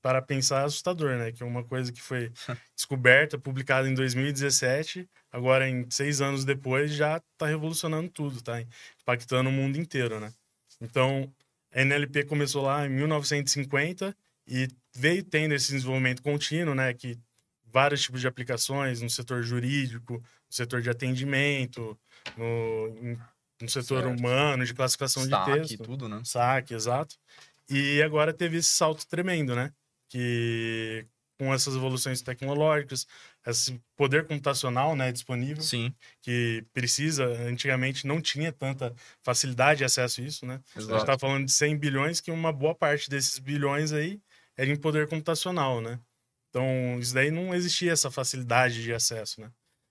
S3: para pensar é assustador, né? Que é uma coisa que foi descoberta, publicada em 2017, agora em seis anos depois já está revolucionando tudo, tá impactando o mundo inteiro, né? Então a NLP começou lá em 1950 e veio tendo esse desenvolvimento contínuo, né? Que vários tipos de aplicações no setor jurídico, no setor de atendimento, no, no setor
S1: Certo.
S3: humano, de classificação de
S2: Destaque e
S3: texto
S2: tudo, né?
S3: saque, exato. E agora teve esse salto tremendo, né? Que com essas evoluções tecnológicas, esse poder computacional, né, disponível,
S2: Sim,
S3: que precisa, antigamente não tinha tanta facilidade de acesso a isso, né? A gente
S2: exato.
S3: tá falando de 100 bilhões, que uma boa parte desses bilhões aí era em poder computacional, né? Então, isso daí não existia essa facilidade de acesso, né?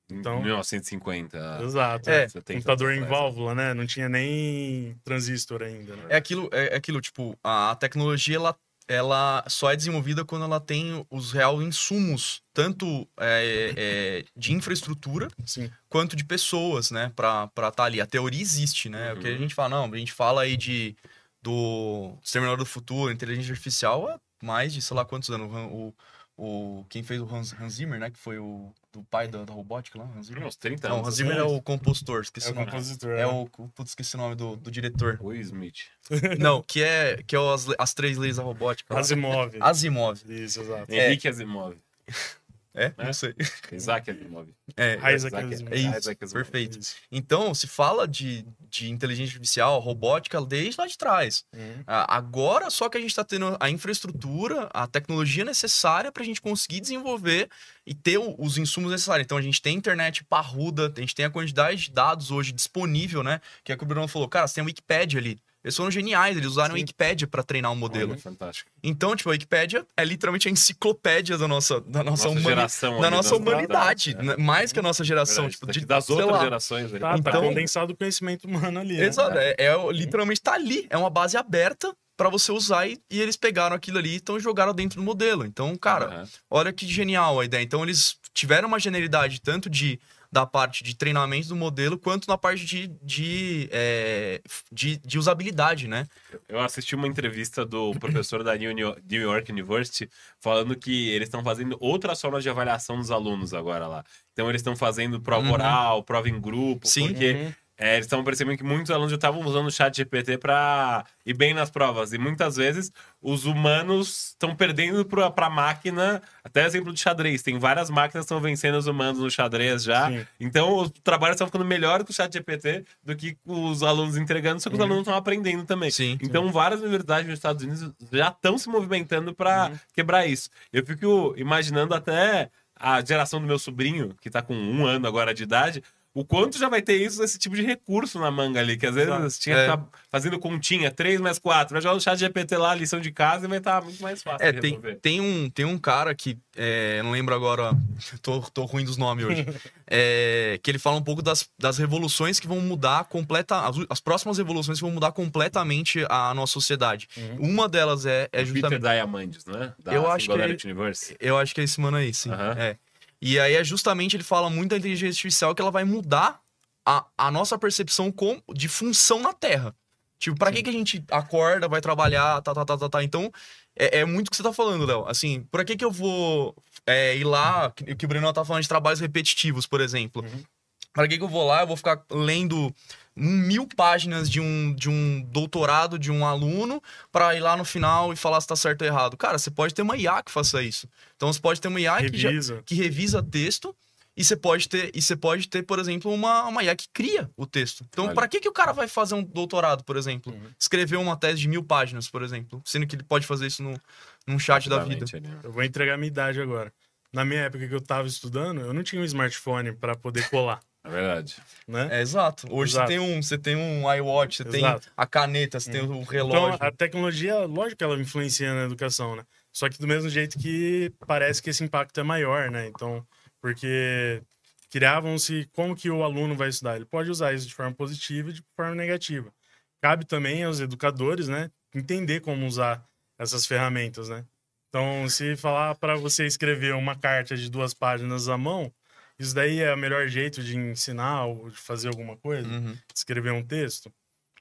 S3: Então-
S1: Em 1950.
S3: Exato.
S2: É,
S1: 70
S3: computador em
S1: né?
S3: válvula, né? Não tinha nem transistor ainda, né?
S2: É aquilo, é, é aquilo, tipo, a, a tecnologia, ela, ela só é desenvolvida quando ela tem os real insumos, tanto é, é, de infraestrutura
S3: Sim.
S2: quanto de pessoas, né, pra estar tá ali. A teoria existe, né? O que a
S1: Uhum.
S2: gente fala, não, a gente fala aí de do Exterminador do Futuro, inteligência artificial, há mais de sei lá quantos anos. O, o, quem fez o Hans, Hans Zimmer, né, que foi o do pai da, da robótica lá, Hans Zimmer.
S1: Uns 30
S2: Não,
S1: anos.
S2: Hans Zimmer é o compositor, esqueci
S3: É
S2: o nome.
S3: compositor.
S2: É
S3: né?
S2: o, putz, esqueci o nome do, do diretor.
S1: O Smith.
S2: Não, que é, que é as, as três leis da robótica.
S3: Asimov.
S2: Asimov.
S3: Isso, exato.
S2: É.
S1: Henrique Asimov.
S2: É?
S1: É?
S2: Não sei.
S1: Isaac Asimov.
S2: É,
S3: Isaac
S1: Isaac-
S3: Asimov.
S2: é isso,
S1: Isaac Asimov.
S2: perfeito.
S3: Isso.
S2: Então, se fala de, de inteligência artificial, robótica, desde lá de trás.
S3: Uhum.
S2: Ah, Agora, só que a gente está tendo a infraestrutura, a tecnologia necessária para a gente conseguir desenvolver e ter os insumos necessários. Então, a gente tem internet parruda, a gente tem a quantidade de dados hoje disponível, né? Que é o que o Bruno falou, cara, você tem a Wikipedia ali. Eles foram geniais, eles usaram a
S3: Sim.
S2: Wikipedia para treinar o modelo.
S1: Olha, fantástico.
S2: Então, tipo, a Wikipédia é literalmente a enciclopédia da nossa, da nossa,
S1: Nossa
S2: humani-
S1: geração.
S2: da nossa humanidade,
S1: é.
S2: né? mais que a nossa geração,
S1: Verdade,
S2: tipo, de,
S1: das outras
S2: lá.
S1: gerações. ali.
S3: Tá, tá
S2: Então-
S3: condensado o conhecimento humano ali. né?
S2: Exato, é, é- literalmente tá ali, é uma base aberta para você usar e, e eles pegaram aquilo ali e então jogaram dentro do modelo. Então, cara,
S1: Aham.
S2: olha que genial a ideia. Então, eles tiveram uma genialidade tanto de da parte de treinamento do modelo, quanto na parte de, de, é, de, de usabilidade, né?
S1: Eu assisti uma entrevista do professor da New New York University falando que eles estão fazendo outras formas de avaliação dos alunos agora lá. Então eles estão fazendo prova
S2: Uhum.
S1: oral, prova em grupo,
S2: Sim.
S1: porque
S3: Uhum.
S1: É, eles estão percebendo que muitos alunos já estavam usando o chat GPT para ir bem nas provas. E muitas vezes os humanos estão perdendo para a máquina. Até exemplo de xadrez. Tem várias máquinas que estão vencendo os humanos no xadrez já.
S3: Sim.
S1: Então os trabalhos estão ficando melhor com o chat GPT do que os alunos entregando, só que os
S3: Uhum.
S1: alunos estão aprendendo também.
S2: Sim.
S1: Então, várias universidades nos Estados Unidos já estão se movimentando para
S3: Uhum.
S1: quebrar isso. Eu fico imaginando até a geração do meu sobrinho, que tá com um ano agora de idade, o quanto já vai ter isso, esse tipo de recurso na manga ali, que às vezes
S3: Exato.
S1: tinha que
S2: É.
S1: ficar fazendo continha, 3 mais 4, vai jogar no chat GPT lá, lição de casa, e vai estar muito mais fácil
S2: É, tem, tem, um, tem um cara que, é, não lembro agora, tô, tô ruim dos nomes hoje, é, que ele fala um pouco das, das revoluções que vão mudar completa, as, as próximas revoluções que vão mudar completamente a nossa sociedade.
S3: Uhum.
S2: Uma delas é, é
S1: Peter
S2: justamente,
S1: Diamandis, né? Da
S2: Eu acho que
S1: Singularity Universe.
S2: eu acho que é esse mano aí, sim,
S1: Aham.
S2: é. E aí é justamente, ele fala muito da inteligência artificial que ela vai mudar a, a nossa percepção com, de função na Terra. Tipo, pra que, que a gente acorda, vai trabalhar, tá, tá, tá, tá, tá. Então, é, é muito o que você tá falando, Léo. Assim, pra que que eu vou é, ir lá, que, que o Breno tá falando de trabalhos repetitivos, por exemplo.
S3: Uhum.
S2: Pra que que eu vou lá, eu vou ficar lendo mil páginas de um, de um doutorado de um aluno pra ir lá no final e falar se tá certo ou errado. Cara, você pode ter uma IA que faça isso. Então, você pode ter uma IA que já,
S3: Revisa.
S2: que revisa texto e você pode ter, e você pode ter, por exemplo, uma, uma IA que cria o texto. Então, para que, que o cara vai fazer um doutorado, por exemplo?
S3: Uhum.
S2: Escrever uma tese de mil páginas, por exemplo, sendo que ele pode fazer isso no, num chat da vida.
S1: Ali.
S3: Eu vou entregar minha idade agora. Na minha época que eu tava estudando, eu não tinha um smartphone para poder colar,
S1: É verdade.
S3: né?
S2: É exato. Hoje
S3: Exato.
S2: você tem um, você tem um iWatch, você tem
S3: Exato.
S2: a caneta, você tem o
S3: Então,
S2: relógio.
S3: a tecnologia, lógico que ela influencia na educação, né? Só que do mesmo jeito que parece que esse impacto é maior, né? Então, porque criavam-se como que o aluno vai estudar. Ele pode usar isso de forma positiva e de forma negativa. Cabe também aos educadores, né, entender como usar essas ferramentas, né? Então, se falar para você escrever uma carta de duas páginas à mão, isso daí é o melhor jeito de ensinar ou de fazer alguma coisa,
S2: Uhum.
S3: escrever um texto.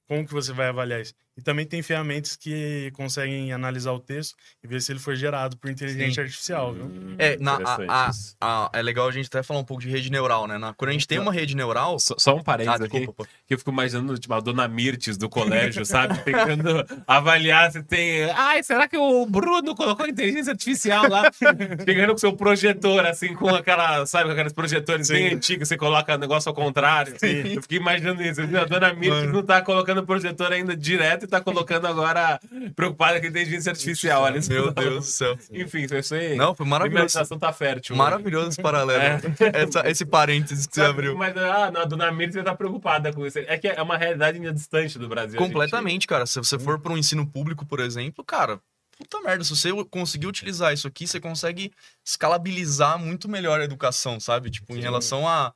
S3: Como que você vai avaliar isso? E também tem ferramentas que conseguem analisar o texto e ver se ele foi gerado por inteligência artificial, viu?
S1: Hum,
S2: É, na, a- a- a- é legal a gente até falar um pouco de rede neural, né? Na- quando a gente tem uma rede neural.
S1: Só, só um
S2: Ah,
S1: parênteses aqui.
S2: desculpa, pô.
S1: Que eu fico imaginando, tipo, a dona Mirtes do colégio, sabe? Tentando avaliar se tem. Ai, será que o Bruno colocou inteligência artificial lá? Pegando com seu projetor, assim, com aquela, sabe, com aqueles projetores
S3: Sim.
S1: bem antigos, você coloca o negócio ao contrário. Eu fiquei imaginando isso. A dona Mirtes
S2: Mano.
S1: não tá colocando o projetor ainda direto tá colocando agora preocupada com a inteligência artificial. Ali.
S2: Meu Deus do céu.
S1: Enfim, foi isso aí.
S2: Não, foi maravilhoso.
S1: imaginação tá fértil.
S2: Maravilhoso esse paralelo. Essa- esse parênteses que você
S1: Sabe,
S2: abriu.
S1: Mas ah, não, a dona você tá preocupada com isso. É que é uma realidade ainda distante do Brasil. a gente-
S2: Completamente, cara. Se você for para um ensino público, por exemplo, cara, puta merda. Se você conseguir utilizar isso aqui, você consegue escalabilizar muito melhor a educação, sabe? Tipo, em
S3: Sim.
S2: relação a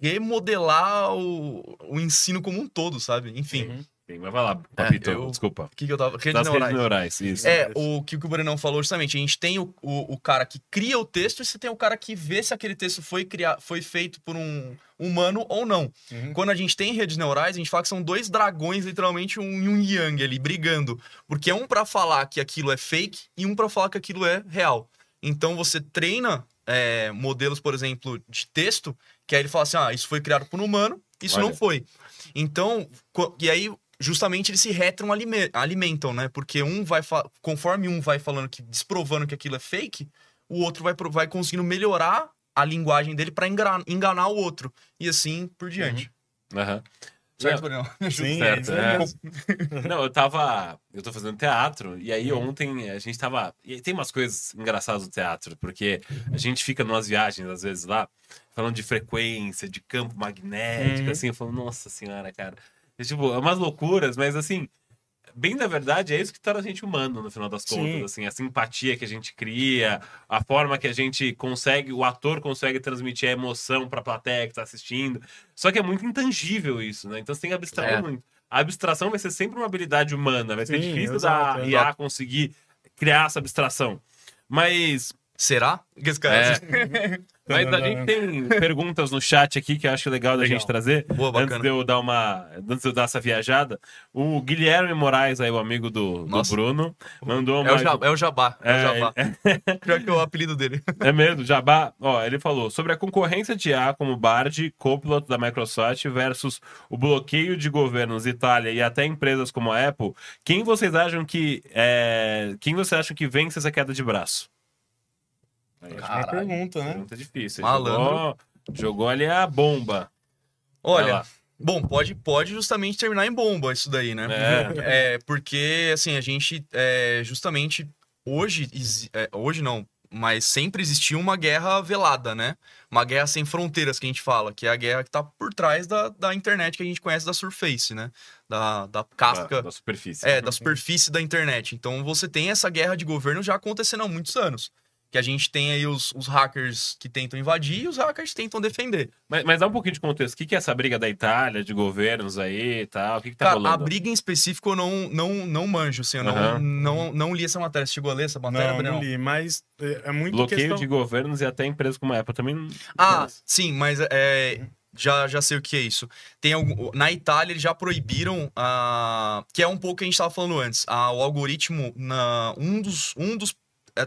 S2: remodelar o, o ensino como um todo, sabe? Enfim,
S3: Uhum.
S1: Sim, mas vai lá, Papito,
S2: eu-
S1: desculpa.
S2: o que, que eu tava. Redes
S1: Das redes
S2: neurais.
S1: neurais, isso.
S2: É, o que o Brenão falou justamente, a gente tem o, o, o cara que cria o texto e você tem o cara que vê se aquele texto foi, criar, foi feito por um humano ou não.
S3: Uhum.
S2: Quando a gente tem redes neurais, a gente fala que são dois dragões, literalmente um e um yang ali, brigando. Porque é um pra falar que aquilo é fake e um pra falar que aquilo é real. Então você treina é, modelos, por exemplo, de texto, que aí ele fala assim: ah, isso foi criado por um humano, isso
S1: Olha.
S2: não foi. Então, e aí justamente eles se retroalimentam, né? Porque um vai conforme um vai falando que desprovando que aquilo é fake, o outro vai, vai conseguindo melhorar a linguagem dele pra enganar, enganar o outro. E assim por diante.
S1: Aham.
S2: Certo,
S1: Não?
S3: Sim,
S1: Certo,
S3: é
S1: é. Não, eu tava. Eu tô fazendo teatro, e aí
S3: Uhum.
S1: ontem a gente tava. E tem umas coisas engraçadas do teatro, porque a gente fica numas viagens, às vezes, lá, falando de frequência, de campo magnético,
S3: Uhum.
S1: assim, eu falo, nossa senhora, cara. Tipo, é umas loucuras, mas assim. Bem da verdade, é isso que torna a gente humano, no final das
S3: Sim.
S1: contas. Assim, a simpatia que a gente cria, a forma que a gente consegue, o ator consegue transmitir a emoção pra plateia que tá assistindo. Só que é muito intangível isso, né? Então você tem que abstrair
S2: É.
S1: muito. A abstração vai ser sempre uma habilidade humana, vai ser
S3: Sim,
S1: difícil
S3: exato,
S1: da. IA conseguir criar essa abstração. Mas,
S2: Será? Que esse cara-
S1: mas a gente tem perguntas no chat aqui que eu acho legal da
S3: Legal.
S1: gente trazer.
S2: Boa,
S1: Antes
S2: bacana.
S1: de eu dar uma. Antes de eu dar essa viajada, o Guilherme Moraes, aí, o amigo do, do. Bruno, mandou uma.
S2: É o, Jabá, é o Jabá. É, o
S1: É,
S2: Jabá. Pior que é o apelido dele.
S1: É mesmo, Jabá. Ó, ele falou sobre a concorrência de IA como Bard, Copilot da Microsoft versus o bloqueio de governos Itália e até empresas como a Apple. Quem vocês acham que é... quem vocês acham que vence essa queda de braço? Aí,
S3: Ótima
S2: Caralho.
S3: pergunta, né?
S1: Pergunta difícil.
S2: Malandro.
S1: Jogou, jogou ali a bomba.
S2: Olha, bom, pode, pode justamente terminar em bomba isso daí, né?
S1: É.
S2: É, porque, assim, a gente, é, justamente, hoje, é, hoje não, mas sempre existiu uma guerra velada, né? Uma guerra sem fronteiras, que a gente fala, que é a guerra que tá por trás da, da internet que a gente conhece da Surface, né? Da, da casca,
S1: Da, da superfície.
S2: é, da superfície da internet. Então você tem essa guerra de governo já acontecendo há muitos anos. Que a gente tem aí os, os hackers que tentam invadir e os hackers que tentam defender.
S1: Mas, mas dá um pouquinho de contexto. O que que é essa briga da Itália, de governos aí e tal? O que, que tá
S2: Cara, a
S1: rolando?
S2: briga em específico eu não, não, não manjo, assim, eu não,
S1: Aham.
S2: não, não li essa matéria. Você chegou a ler essa matéria,
S3: Não, não li, mas é, é muito
S1: Bloqueio
S3: questão...
S1: de governos e até empresas como a Apple também.
S2: Ah, sim, mas é, já, já sei o que é isso. Tem algum, na Itália eles já proibiram a que é um pouco o que a gente estava falando antes. A, o algoritmo na um dos um dos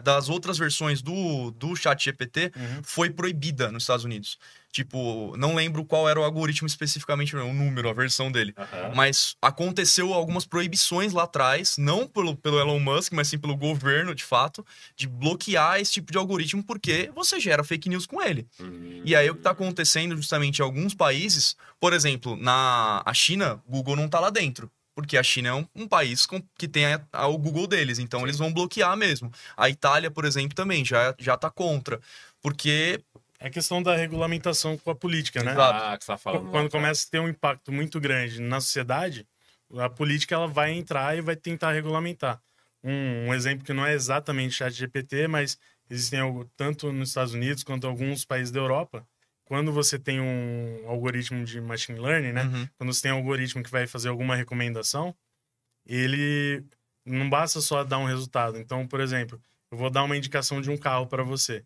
S2: das outras versões do do Chat GPT
S3: Uhum.
S2: foi proibida nos Estados Unidos. Tipo, não lembro qual era o algoritmo especificamente, o número, a versão dele.
S1: Aham.
S2: Mas aconteceu algumas proibições lá atrás, não pelo, pelo Elon Musk, mas sim pelo governo, de fato, de bloquear esse tipo de algoritmo porque você gera fake news com ele.
S1: Hum.
S2: E aí o que está acontecendo justamente em alguns países, por exemplo, na a China, Google não tá lá dentro. Porque a China é um, um país com- que tem a- a- o Google deles, então eles vão bloquear mesmo. A Itália, por exemplo, também já, já tá contra. Porque
S3: É questão da regulamentação com a política, né?
S2: Exato.
S1: Ah, que você tá falando.
S3: Quando
S1: lá, tá.
S3: começa a ter um impacto muito grande na sociedade, a política ela vai entrar e vai tentar regulamentar. Um, um exemplo que não é exatamente chat GPT, mas existem algo, tanto nos Estados Unidos quanto em alguns países da Europa. Quando você tem um algoritmo de machine learning, né?
S2: Uhum.
S3: Quando você tem um algoritmo que vai fazer alguma recomendação, ele não basta só dar um resultado. Então, por exemplo, eu vou dar uma indicação de um carro para você.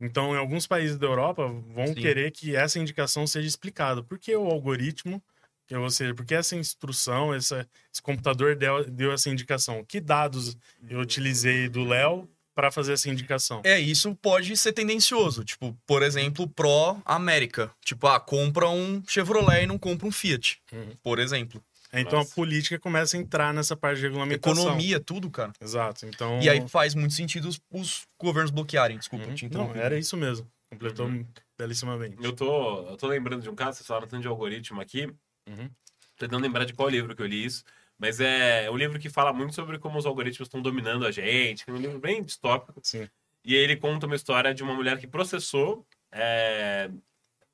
S3: Então, em alguns países da Europa vão
S2: Sim.
S3: querer que essa indicação seja explicada. Por que o algoritmo, que, ou seja, por que essa instrução, essa, esse computador deu, deu essa indicação? Que dados eu utilizei do Léo para fazer essa indicação?
S2: É, isso pode ser tendencioso. Tipo, por exemplo, pró-América. Tipo, ah, compra um Chevrolet e não compra um Fiat.
S3: Uhum.
S2: Por exemplo.
S3: Então,
S1: Nossa.
S3: a política começa a entrar nessa parte de regulamentação.
S2: Economia, tudo, cara.
S3: Exato. Então,
S2: E aí faz muito sentido os, os governos bloquearem. Desculpa,
S3: Uhum.
S2: te
S3: Não, era isso mesmo. Completou
S1: Uhum.
S3: belíssimamente.
S1: Eu tô, eu tô lembrando de um caso, vocês falaram tanto de algoritmo aqui.
S3: Uhum.
S1: Tô tentando lembrar de qual livro que eu li isso. Mas é um livro que fala muito sobre como os algoritmos estão dominando a gente. É um livro bem distópico.
S3: Sim.
S1: E ele conta uma história de uma mulher que processou é,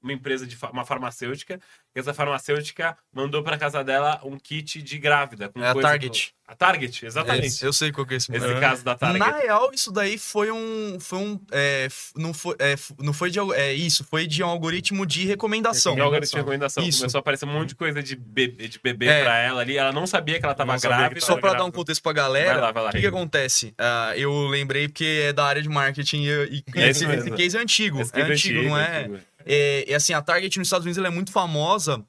S1: uma empresa de uma farmacêutica. E essa farmacêutica mandou para casa dela um kit de grávida. Com
S2: É a Target.
S1: do- A Target, exatamente.
S2: Esse- eu sei qual que é esse
S1: Esse caso da Target.
S2: Na real, isso daí foi um. Foi um é, não, foi, é, não foi de. É, isso, foi de um algoritmo de recomendação.
S1: E o algoritmo de recomendação
S2: Isso.
S1: começou a aparecer um monte de coisa de bebê, de bebê
S2: É.
S1: pra ela ali. Ela não sabia que ela tava grávida.
S2: Só pra dar um contexto pra
S1: Vai
S2: galera,
S1: lá, vai lá,
S2: o que, que acontece? Ah, eu lembrei porque é da área de marketing e, e
S1: É
S2: esse, esse case é antigo.
S1: Esse
S2: é
S1: livro
S2: antigo, não é?
S1: antigo.
S2: É, é assim, a Target nos Estados Unidos é muito famosa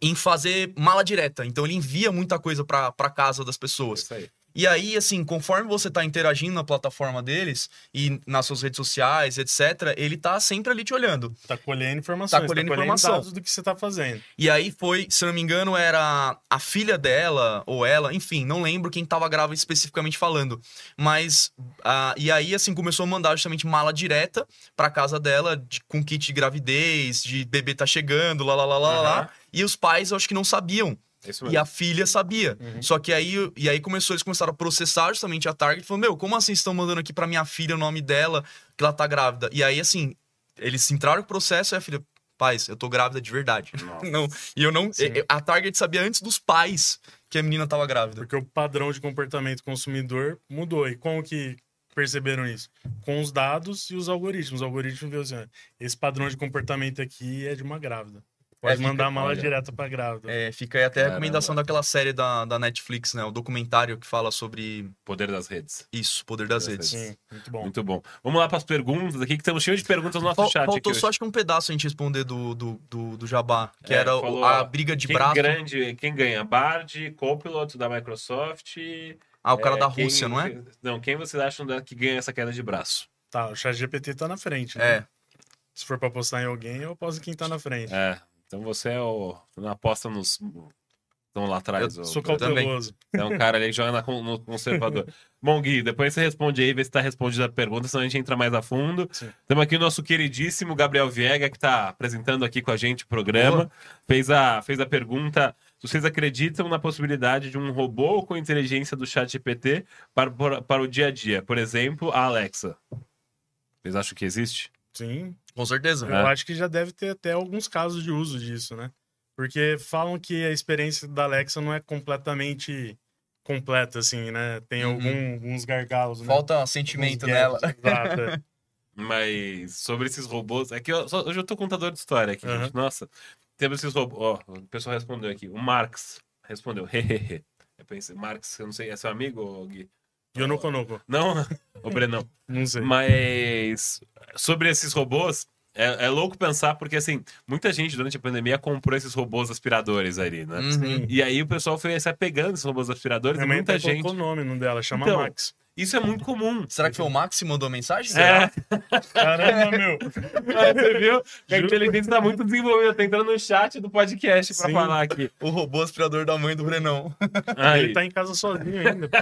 S2: em fazer mala direta. Então ele envia muita coisa pra casa das pessoas.
S1: Isso aí.
S2: E aí, assim, conforme você tá interagindo na plataforma deles e nas suas redes sociais, etc., ele tá sempre ali te olhando.
S3: Tá colhendo informações,
S2: Tá colhendo informação.
S3: dados do que você tá fazendo.
S2: E aí foi, se não me engano, era a filha dela, ou ela, enfim, não lembro quem tava grávida especificamente falando. Mas, ah, e aí, assim, começou a mandar justamente mala direta pra casa dela, de- com kit de gravidez, de bebê tá chegando, lá, lá, lá, lá, lá.
S1: Aham.
S2: E os pais, eu acho que não sabiam.
S1: Isso
S2: E a filha sabia.
S3: Uhum.
S2: Só que aí, e aí começou, eles começaram a processar justamente a Target, falando, meu, como assim vocês estão mandando aqui pra minha filha o nome dela, que ela tá grávida? E aí, assim, eles entraram no processo e a filha, pais, eu tô grávida de verdade. Não, e eu não.
S3: Sim.
S2: A Target sabia antes dos pais que a menina tava grávida.
S3: Porque o padrão de comportamento consumidor mudou. E como que perceberam isso? Com os dados e os algoritmos. O algoritmo viu assim, esse padrão de comportamento aqui é de uma grávida. Pode
S2: É, fica-
S3: mandar a mala
S1: olha.
S3: direta pra grávida.
S2: É, fica aí até a
S1: Caramba.
S2: recomendação daquela série da, da Netflix, né? O documentário que fala sobre
S1: Poder das redes.
S2: isso, poder das
S1: Das
S2: redes.
S3: Sim, muito bom.
S1: Muito bom. Vamos lá para as perguntas aqui, que estamos cheios de perguntas no nosso
S2: Fal-
S1: chat
S2: Faltou
S1: aqui
S2: só
S1: hoje.
S2: acho que um pedaço a gente responder do, do, do, do Jabá, que
S1: É,
S2: era
S1: falou,
S2: a briga de
S1: quem
S2: braço.
S1: grande, quem ganha? Bard, Copilot da Microsoft.
S2: Ah, o cara
S1: é,
S2: da
S1: quem-
S2: Rússia, não é?
S1: Não, quem vocês acham que ganha essa queda de braço?
S3: Tá, o chat GPT tá na frente. né?
S2: É.
S3: Se for pra apostar em alguém, eu aposto em quem tá na frente.
S1: É, então você é o. Não aposta nos. Estão lá atrás.
S2: Eu
S1: o-
S3: Sou cauteloso.
S1: É um cara ali que joga na no conservador. Bom, Gui, depois você responde aí, vê se tá respondida a pergunta, senão a gente entra mais a fundo. Temos aqui o nosso queridíssimo Gabriel Viega, que tá apresentando aqui com a gente o programa. Fez a, fez a pergunta: vocês acreditam na possibilidade de um robô com inteligência do chat GPT para, para, para o dia a dia? Por exemplo, a Alexa. Vocês acham que existe?
S3: Sim.
S2: Com certeza.
S3: Eu acho que já deve ter até alguns casos de uso disso, né? Porque falam que a experiência da Alexa não é completamente completa, assim, né? Tem
S2: Uhum.
S3: algum- alguns gargalos, né?
S2: Falta sentimento
S3: Alguns
S2: nela.
S3: Exato. é.
S1: Mas sobre esses robôs. É que eu, só- hoje eu tô contador de história aqui,
S3: Aham.
S1: gente. Nossa. Temos esses robôs. Ó, o pessoal respondeu aqui. O Marx respondeu. Hehehe. Eu pensei, Marx, eu não sei, é seu amigo, ô, Gui?
S3: Yonoko Noko.
S1: Não, o Brenão.
S3: Não sei.
S1: Mas sobre esses robôs, é, é louco pensar, porque assim, muita gente durante a pandemia comprou esses robôs aspiradores ali, né?
S2: Uhum.
S1: E aí o pessoal foi se apegando esses robôs aspiradores
S3: Minha
S1: e muita gente.
S3: colocou o nome no dela, chama
S1: Então,
S3: Max.
S1: Isso é muito comum.
S2: Será que foi o Max que mandou a mensagem?
S1: É,
S3: Caramba, meu.
S1: mas você viu que a inteligência está muito desenvolvida, tá entrando no chat do podcast para
S3: Sim.
S1: falar aqui.
S2: O robô aspirador da mãe do Brenão.
S1: Aí.
S3: Ele tá em casa sozinho ainda. pô.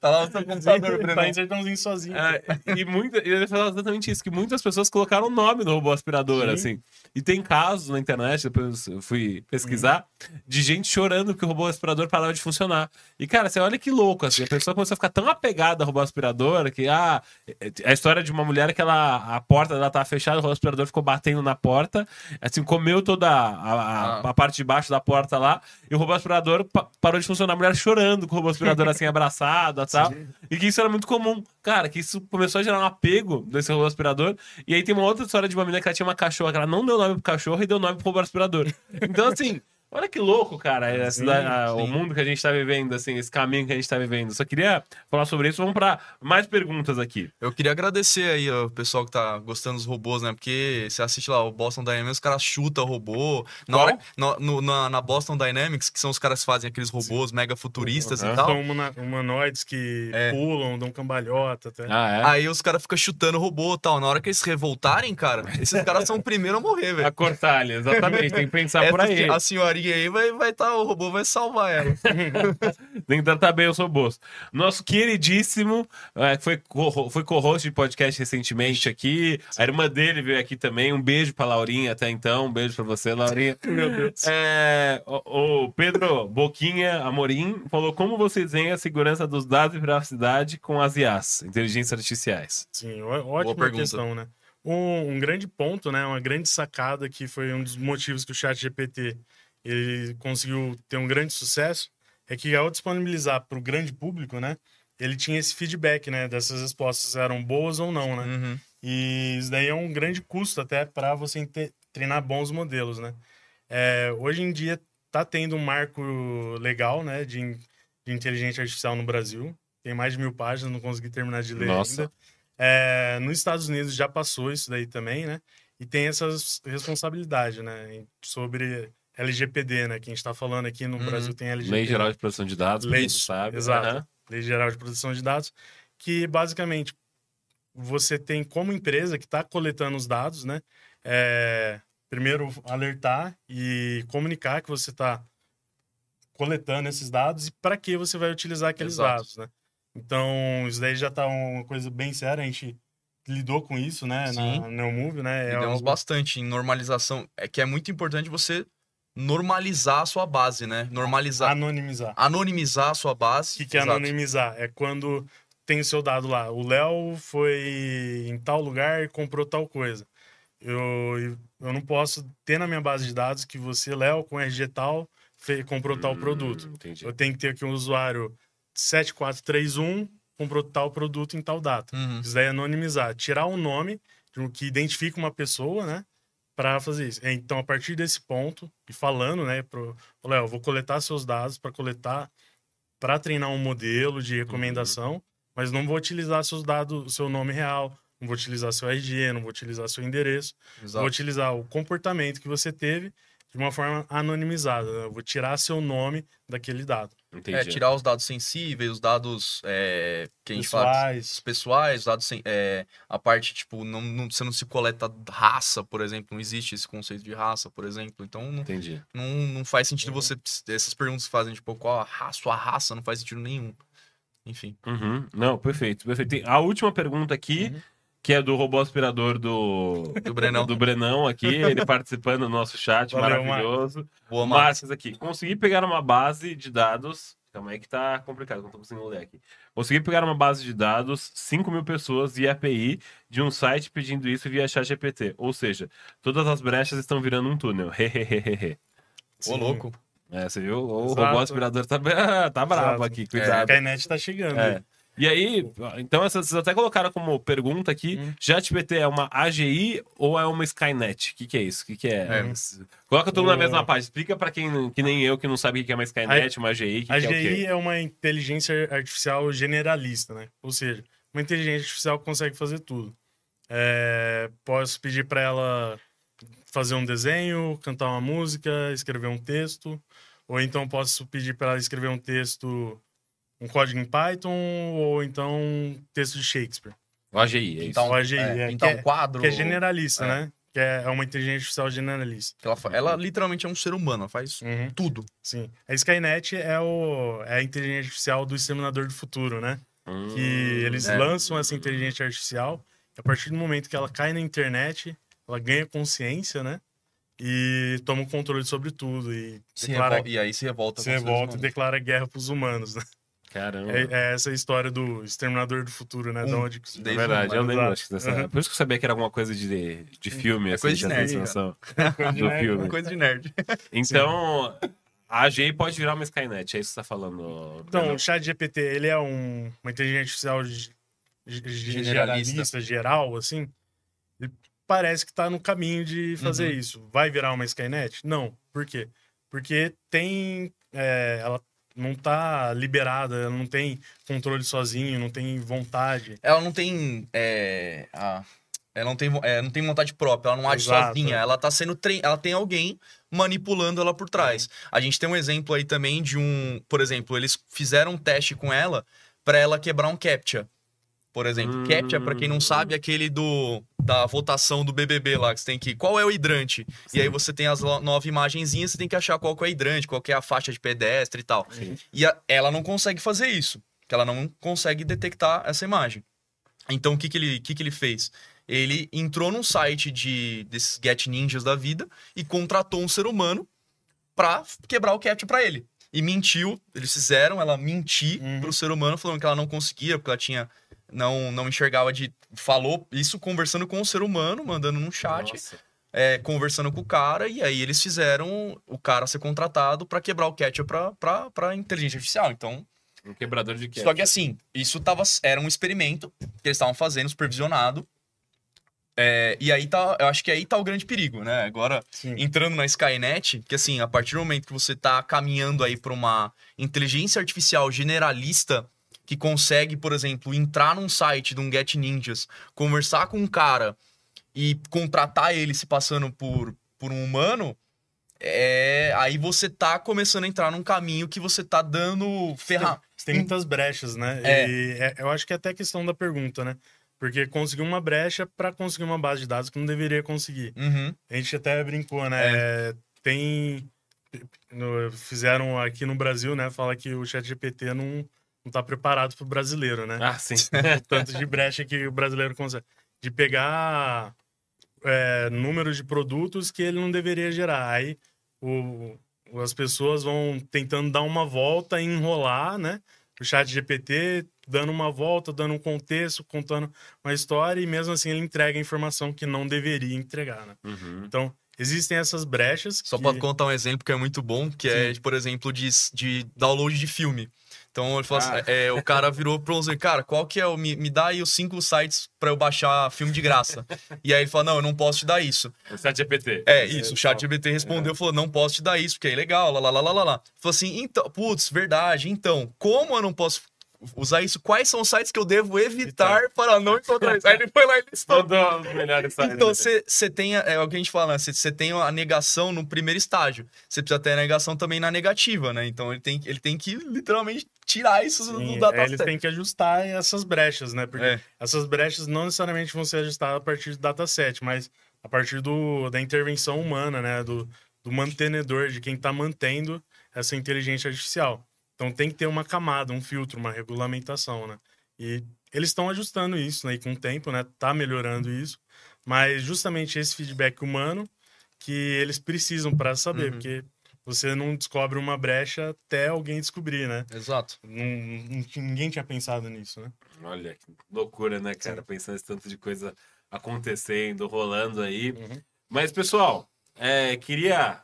S2: Tá lá no seu computador,
S3: tá
S2: Brenão.
S3: em sertãozinho sozinho.
S1: É, e muita, ele falava exatamente isso, que muitas pessoas colocaram o nome no robô aspirador,
S3: Sim.
S1: assim. E tem casos na internet, depois eu fui pesquisar, de gente chorando que o robô aspirador parava de funcionar. E, cara, você olha que louco, assim, a pessoa começou a ficar tão apegada ao robô aspirador que, ah, a história de uma mulher que ela, a porta dela tava fechada, o aspirador ficou batendo na porta, assim, comeu toda a, a,
S2: Ah.
S1: a parte de baixo da porta lá, e o robô aspirador pa- parou de funcionar, a mulher chorando com o robô aspirador, assim, abraçada e tal. E que isso era muito comum. Cara, que isso começou a gerar um apego desse robô aspirador. E aí tem uma outra história de uma menina que ela tinha uma cachorra, que ela não deu nome pro cachorro e deu nome pro robô aspirador. Então, assim, olha que louco, cara,
S3: Sim,
S1: da- a- o
S2: sim.
S1: mundo que a gente tá vivendo, assim, esse caminho que a gente tá vivendo. Só queria falar sobre isso. Vamos pra mais perguntas aqui.
S2: Eu queria agradecer aí ó, o pessoal que tá gostando dos robôs, né? Porque você assiste lá o Boston Dynamics, os caras chutam o robô. Na, hora, no- no- na, na Boston Dynamics, que são os caras que fazem aqueles robôs mega futuristas
S1: Aham.
S2: e tal.
S3: São humanoides que
S2: É.
S3: pulam, dão cambalhota até.
S1: Ah, é?
S2: Aí os caras ficam chutando o robô e tal. Na hora que eles revoltarem, cara, esses caras são o primeiro a morrer,
S1: A
S2: velho.
S1: Cortalha, exatamente. Tem que pensar por aí.
S2: A senhorinha aí vai vai tá, o robô vai salvar ela.
S1: Tem que tratar bem os robôs. Nosso queridíssimo, é, foi co- foi co-host de podcast recentemente aqui. A irmã dele veio aqui também. Um beijo pra Laurinha até então. Um beijo pra você, Laurinha.
S3: Meu Deus.
S1: É, o, o Pedro Boquinha Amorim falou como vocês veem a segurança dos dados e privacidade com as IAs, inteligências artificiais.
S3: Sim, ótima
S2: pergunta.
S3: questão, né? Um, um grande ponto, né? Uma grande sacada que foi um dos motivos que o Chat GPT ele conseguiu ter um grande sucesso é que ao disponibilizar para o grande público, né? Ele tinha esse feedback, né? Dessas respostas eram boas ou não, né?
S2: Uhum.
S3: E isso daí é um grande custo até para você te- treinar bons modelos, né? É, hoje em dia tá tendo um marco legal, né, de, de inteligência artificial no Brasil. Tem mais de mil páginas, não consegui terminar de ler
S1: Nossa.
S3: ainda. É, nos Estados Unidos já passou isso daí também, né? E tem essas responsabilidades, né? Sobre LGPD, né? Que a gente tá falando aqui no
S2: Uhum.
S3: Brasil tem LGPD.
S1: Lei Geral de Proteção de Dados,
S3: Lei-
S1: sabe.
S3: exato.
S1: Aham.
S3: Lei Geral de Proteção de Dados, que basicamente você tem como empresa que está coletando os dados, né? É, primeiro alertar e comunicar que você está coletando esses dados e para que você vai utilizar aqueles
S2: Exato.
S3: dados, né? Então, isso daí já está uma coisa bem séria, a gente lidou com isso, né,
S2: Sim.
S3: na Neomove, né? É
S2: Lidamos
S3: algo-
S2: bastante em normalização. É que é muito importante você normalizar a sua base, né? Normalizar.
S3: anonimizar.
S2: Anonimizar a sua
S3: O
S2: base.
S3: que, que é
S2: Exato.
S3: anonimizar? É quando tem o seu dado lá. O Léo foi em tal lugar e comprou tal coisa. Eu, eu não posso ter na minha base de dados que você, Léo, com RG tal, fe- comprou tal
S1: Hum,
S3: produto.
S1: Entendi.
S3: Eu tenho que ter aqui um usuário 7431, comprou tal produto em tal data.
S2: Uhum.
S3: Isso daí é anonimizar. Tirar o nome de um que identifica uma pessoa, né? Pra fazer isso. Então, a partir desse ponto, e falando, né, pro Léo, vou coletar seus dados para coletar, para treinar um modelo de recomendação, mas não vou utilizar seus dados, seu nome real, não vou utilizar seu RG, não vou utilizar seu endereço, vou
S2: Exato.
S3: utilizar o comportamento que você teve de uma forma anonimizada. né? Eu vou tirar seu nome daquele dado.
S1: Entendi.
S2: É, tirar os dados sensíveis, os dados é, que a gente fala.
S3: Pessoais.
S2: Os pessoais, os dados sem, é, a parte, tipo, não, não- você não se coleta raça, por exemplo, não existe esse conceito de raça, por exemplo. Então não,
S1: Entendi.
S2: não, não faz sentido
S3: Uhum.
S2: você. Essas perguntas que fazem, tipo, qual a raça, sua raça, não faz sentido nenhum. Enfim.
S1: Uhum. Não, perfeito, perfeito. Tem A última pergunta aqui,
S3: Uhum.
S1: Que é do robô aspirador do,
S2: Do Brenão.
S1: do Brenão aqui, ele participando do nosso chat,
S3: Valeu,
S1: maravilhoso.
S2: Boa, Marcos.
S1: Marcos aqui. Consegui pegar uma base de dados. Calma aí que tá complicado, não tô conseguindo ler aqui. Consegui pegar uma base de dados, 5 mil pessoas via API de um site pedindo isso via chat GPT. Ou seja, todas as brechas estão virando um túnel. Hehehehe.
S2: Ô, louco.
S1: É, você viu? O
S3: Exato.
S1: robô aspirador tá, tá bravo
S3: Exato.
S1: aqui,
S3: A
S1: cuidado.
S3: Skynet tá chegando.
S1: É. E aí, então vocês até colocaram como pergunta aqui,
S3: Hum.
S1: É uma AGI ou é uma Skynet? O que, que é isso? O que, que é?
S2: É.
S1: Coloca tudo na mesma página. Explica pra quem que nem eu que não sabe o que é uma Skynet, uma AGI, que,
S3: A
S1: que é
S3: é uma inteligência artificial generalista, né? Ou seja, uma inteligência artificial consegue fazer tudo. É, posso pedir para ela fazer um desenho, cantar uma música, escrever um texto, ou então posso pedir para ela escrever um texto, um código em Python, ou então um texto de Shakespeare.
S1: O AGI, é isso.
S2: Então,
S3: O AGI,
S2: é,
S3: é,
S2: um
S3: é-
S2: quadro.
S3: Que é generalista,
S2: É.
S3: né? Que é uma inteligência artificial generalista.
S2: Ela, ela literalmente é um ser humano, ela faz
S3: Uhum.
S2: tudo.
S3: Sim. A Skynet é, o, é a inteligência artificial do Exterminador do Futuro, né?
S1: Hum,
S3: que eles
S2: é.
S3: lançam essa inteligência artificial. A partir do momento que ela cai na internet, ela ganha consciência, né? E toma o controle sobre tudo. E,
S2: Se
S3: declara,
S2: revol- E aí se revolta.
S3: se
S2: os
S3: revolta e declara guerra pros humanos, né?
S1: Caramba.
S3: É, é essa história do Exterminador do Futuro, né?
S2: Um.
S3: Da onde...
S1: É
S2: Desde
S1: verdade, eu lembro acho que dessa...
S3: Uhum.
S1: Por isso que eu sabia que era alguma coisa de, de filme,
S2: É
S1: assim,
S2: coisa de
S1: essa
S2: nerd,
S1: sensação
S3: Coisa de
S1: do
S3: nerd,
S1: filme.
S3: né?
S2: Coisa de nerd.
S1: Então, a AGI pode virar uma Skynet, é isso que você tá falando.
S3: Então, o chat GPT, ele é um, uma inteligência artificial ge- ge-
S2: Generalista.
S3: generalista, geral, assim. Ele parece que tá no caminho de fazer
S2: Uhum.
S3: isso. Vai virar uma Skynet? Não. Por quê? Porque tem... é, ela não tá liberada, ela não tem controle sozinho, não tem vontade.
S2: Ela não tem. É, a- ela não tem, é, não tem vontade própria, ela não age
S3: Exato,
S2: sozinha.
S3: é.
S2: Ela tá sendo trein... Ela tem alguém manipulando ela por trás.
S3: Uhum.
S2: A gente tem um exemplo aí também de um. Por exemplo, eles fizeram um teste com ela pra ela quebrar um CAPTCHA. Por exemplo,
S1: Hum.
S2: CAPTCHA, pra quem não sabe, é aquele do da votação do BBB lá, que você tem que. Qual é o hidrante? E aí você tem as nove imagenzinhas, você tem que achar qual que é o hidrante, qual que é a faixa de pedestre e tal.
S1: Sim.
S2: E a- ela não consegue fazer isso, que ela não consegue detectar essa imagem. Então o que, que, ele, que, que ele fez? Ele entrou num site de desses Get Ninjas da vida e contratou um ser humano pra quebrar o CAPTCHA pra ele. E mentiu, eles fizeram ela mentir
S3: Uhum.
S2: pro ser humano, falando que ela não conseguia, porque ela tinha. Não, não enxergava de. Falou isso conversando com o ser humano, mandando num chat é, conversando com o cara, e aí eles fizeram o cara ser contratado pra quebrar o catch pra, pra, pra inteligência artificial. Então,
S1: Um quebrador de quê?
S2: só que assim, isso tava, era um experimento que eles estavam fazendo, supervisionado. É, e aí tá, eu acho que aí tá o grande perigo, né? Agora,
S3: Sim.
S2: entrando na Skynet, que assim, a partir do momento que você tá caminhando aí pra uma inteligência artificial generalista que consegue, por exemplo, entrar num site de um Get Ninjas, conversar com um cara e contratar ele se passando por, por um humano, é, aí você tá começando a entrar num caminho que você tá dando ferra
S3: tem muitas brechas, né?
S2: É.
S3: E é- eu acho que é até questão da pergunta, né? Porque conseguiu uma brecha para conseguir uma base de dados que não deveria conseguir.
S2: Uhum.
S3: A gente até brincou, né? Tem. no- fizeram aqui no Brasil, né? Fala que o chat GPT não, não tá preparado pro brasileiro, né?
S1: Ah, sim.
S3: o tanto de brecha que o brasileiro consegue. De pegar é, números de produtos que ele não deveria gerar. Aí o, as pessoas vão tentando dar uma volta e enrolar, né? O chat GPT dando uma volta, dando um contexto, contando uma história, e mesmo assim ele entrega a informação que não deveria entregar, né?
S1: Uhum.
S3: Então, existem essas brechas.
S2: Só
S3: que...
S2: pra contar um exemplo que é muito bom, que é, por exemplo, de, de download de filme. Então ele falou
S1: Ah.
S2: assim, é, o cara virou pro Onze, cara, qual que é o. Me, me dá aí os cinco sites pra eu baixar filme de graça. e aí ele falou, não, eu não posso te dar isso.
S1: O chat GPT.
S2: É, isso, o chat GBT respondeu, falou, não posso te dar isso, porque é ilegal, lá, lá, lá, lá, lá, lá. Falou assim, então, putz, verdade, então, como eu não posso usar isso? Quais são os sites que eu devo evitar para não encontrar isso? Aí ele foi lá e listou.
S1: Mandou os melhores sites.
S2: Então, você tem, é o que a gente fala, né? Você tem a negação no primeiro estágio. Você precisa ter a negação também na negativa, né? Então, ele tem, ele tem que literalmente tirar isso do-
S3: Sim,
S2: do
S3: aí eles
S2: dataset.
S3: têm que ajustar essas brechas, né? Porque
S2: É.
S3: essas brechas não necessariamente vão ser ajustadas a partir do dataset, mas a partir do, da intervenção humana, né? Do, do mantenedor, de quem está mantendo essa inteligência artificial. Então tem que ter uma camada, um filtro, uma regulamentação, né? E eles estão ajustando isso, né? E com o tempo, né? Tá melhorando isso. Mas justamente esse feedback humano que eles precisam para saber,
S2: Uhum.
S3: porque você não descobre uma brecha até alguém descobrir, né?
S2: Exato.
S3: Não, ninguém tinha pensado nisso, né?
S1: Olha, que loucura, né, cara? Pensando esse tanto de coisa acontecendo, rolando aí.
S3: Uhum.
S1: Mas, pessoal, é, queria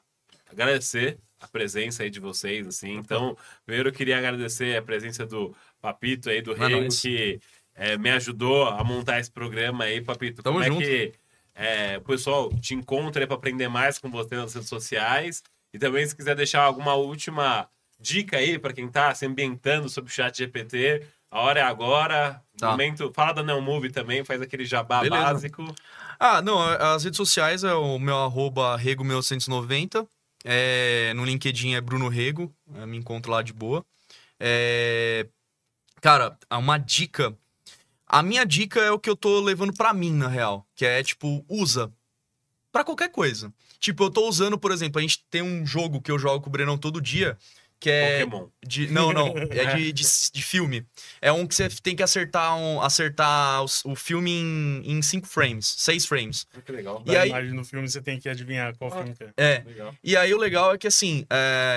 S1: agradecer a presença aí de vocês, assim. Então, primeiro eu queria agradecer a presença do Papito aí, do Rego, que é, me ajudou a montar esse programa aí, Papito.
S2: Tamo
S1: como
S2: junto.
S1: é que é, o pessoal te encontra aí para aprender mais com você nas redes sociais? E também, se quiser deixar alguma última dica aí para quem tá se ambientando sobre o chat GPT, a hora é agora.
S2: Tá.
S1: Momento, fala da Neo Move também, faz aquele jabá
S2: Beleza.
S1: básico.
S2: Ah, não, as redes sociais é o meu arroba rego1990. É, no LinkedIn é Bruno Rego, é, me encontro lá de boa. É, cara, uma dica. A minha dica é o que eu tô levando pra mim, na real. Que é, tipo, usa. Pra qualquer coisa. Tipo, eu tô usando, por exemplo, a gente tem um jogo que eu jogo com o Brenão todo dia, que é.
S1: Pokémon.
S2: De, não, não. É de, de, de filme. É um que você tem que acertar, um, acertar os- o, filme em, em cinco frames, seis frames.
S1: Que legal.
S2: E
S3: Da
S2: aí-
S3: imagem no filme você tem que adivinhar qual
S1: Ah.
S3: filme que é.
S2: É.
S1: Legal.
S2: E aí o legal é que assim,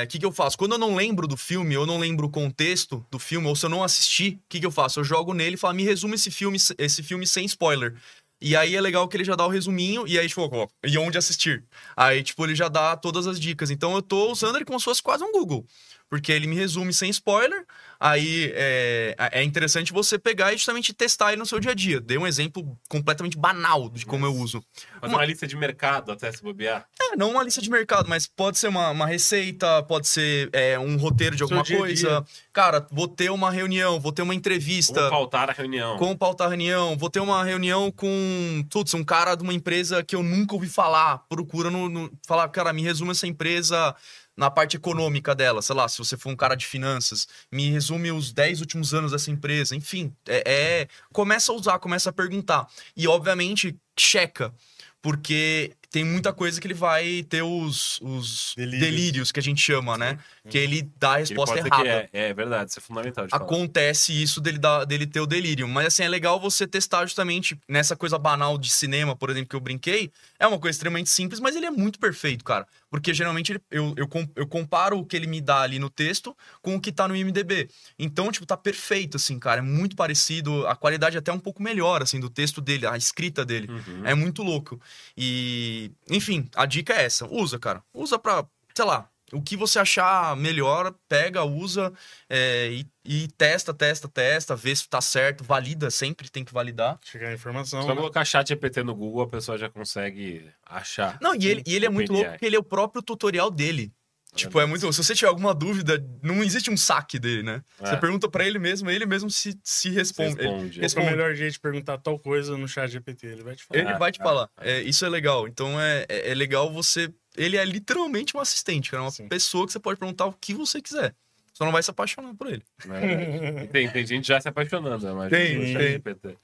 S2: o que, que eu faço? Quando eu não lembro do filme, eu não lembro o contexto do filme, ou se eu não assisti, o que, que eu faço? Eu jogo nele e falo, me resume esse filme, esse filme sem spoiler. E aí é legal que ele já dá o resuminho e aí, tipo, coloco, e onde assistir? Aí, tipo, ele já dá todas as dicas. Então eu tô usando ele como se fosse quase um Google. Porque ele me resume sem spoiler. Aí é, é interessante você pegar e justamente testar ele no seu dia a dia. Dei um exemplo completamente banal de como eu uso.
S1: Fazer uma lista de mercado até se bobear.
S2: É, não uma lista de mercado, mas pode ser uma, uma receita, pode ser é, um roteiro de alguma
S3: dia
S2: coisa. Cara, vou ter uma reunião, vou ter uma entrevista.
S1: Como pautar a reunião.
S2: Como pautar a reunião? Vou ter uma reunião com, putz, um cara de uma empresa que eu nunca ouvi falar. Procura no, no- falar, cara, me resume essa empresa na parte econômica dela. Sei lá, se você for um cara de finanças, me resume os 10 últimos anos dessa empresa. Enfim, é, é- começa a usar, começa a perguntar. E, obviamente, checa. Porque tem muita coisa que ele vai ter os, os delírios.
S3: Delírios.
S2: que a gente chama, né? Que ele dá a
S1: Ele
S2: resposta errada
S1: que é, é verdade, isso é fundamental de falar.
S2: acontece isso dele, dar, dele ter o delírio. Mas assim, é legal você testar justamente nessa coisa banal de cinema, por exemplo, que eu brinquei. É uma coisa extremamente simples, mas ele é muito perfeito, cara. Porque geralmente ele- eu, eu, eu comparo o que ele me dá ali no texto com o que tá no IMDB. Então, tipo, tá perfeito, assim, cara. É muito parecido. A qualidade é até um pouco melhor, assim, do texto dele, a escrita dele.
S1: Uhum.
S2: É muito louco. E, enfim, a dica é essa. Usa, cara. Usa pra, sei lá, o que você achar melhor, pega, usa é, e, e testa, testa, testa, vê se tá certo, valida, sempre tem que validar.
S3: Chegar a informação.
S1: Só
S3: né?
S1: colocar chat GPT no Google, a pessoa já consegue achar.
S2: Não, e ele, e ele é muito
S1: PDI.
S2: louco porque ele é o próprio tutorial dele. Tipo, é muito. Se você tiver alguma dúvida, não existe um saque dele, né?
S1: É.
S2: Você pergunta pra ele mesmo, ele mesmo se, se responde. Ele-
S1: Responde.
S3: É o
S2: responde.
S3: melhor jeito de perguntar tal coisa no chat GPT. Ele vai te falar.
S2: Ele
S1: Ah,
S2: vai te
S1: ah,
S2: falar. É, isso é legal. Então é, é, é legal você. Ele é literalmente um assistente, cara. Uma
S3: Sim.
S2: pessoa que você pode perguntar o que você quiser. só não vai se apaixonar por ele.
S1: É. Tem, tem gente já se apaixonando, eu imagino,
S2: Tem, tem.
S1: ChatGPT.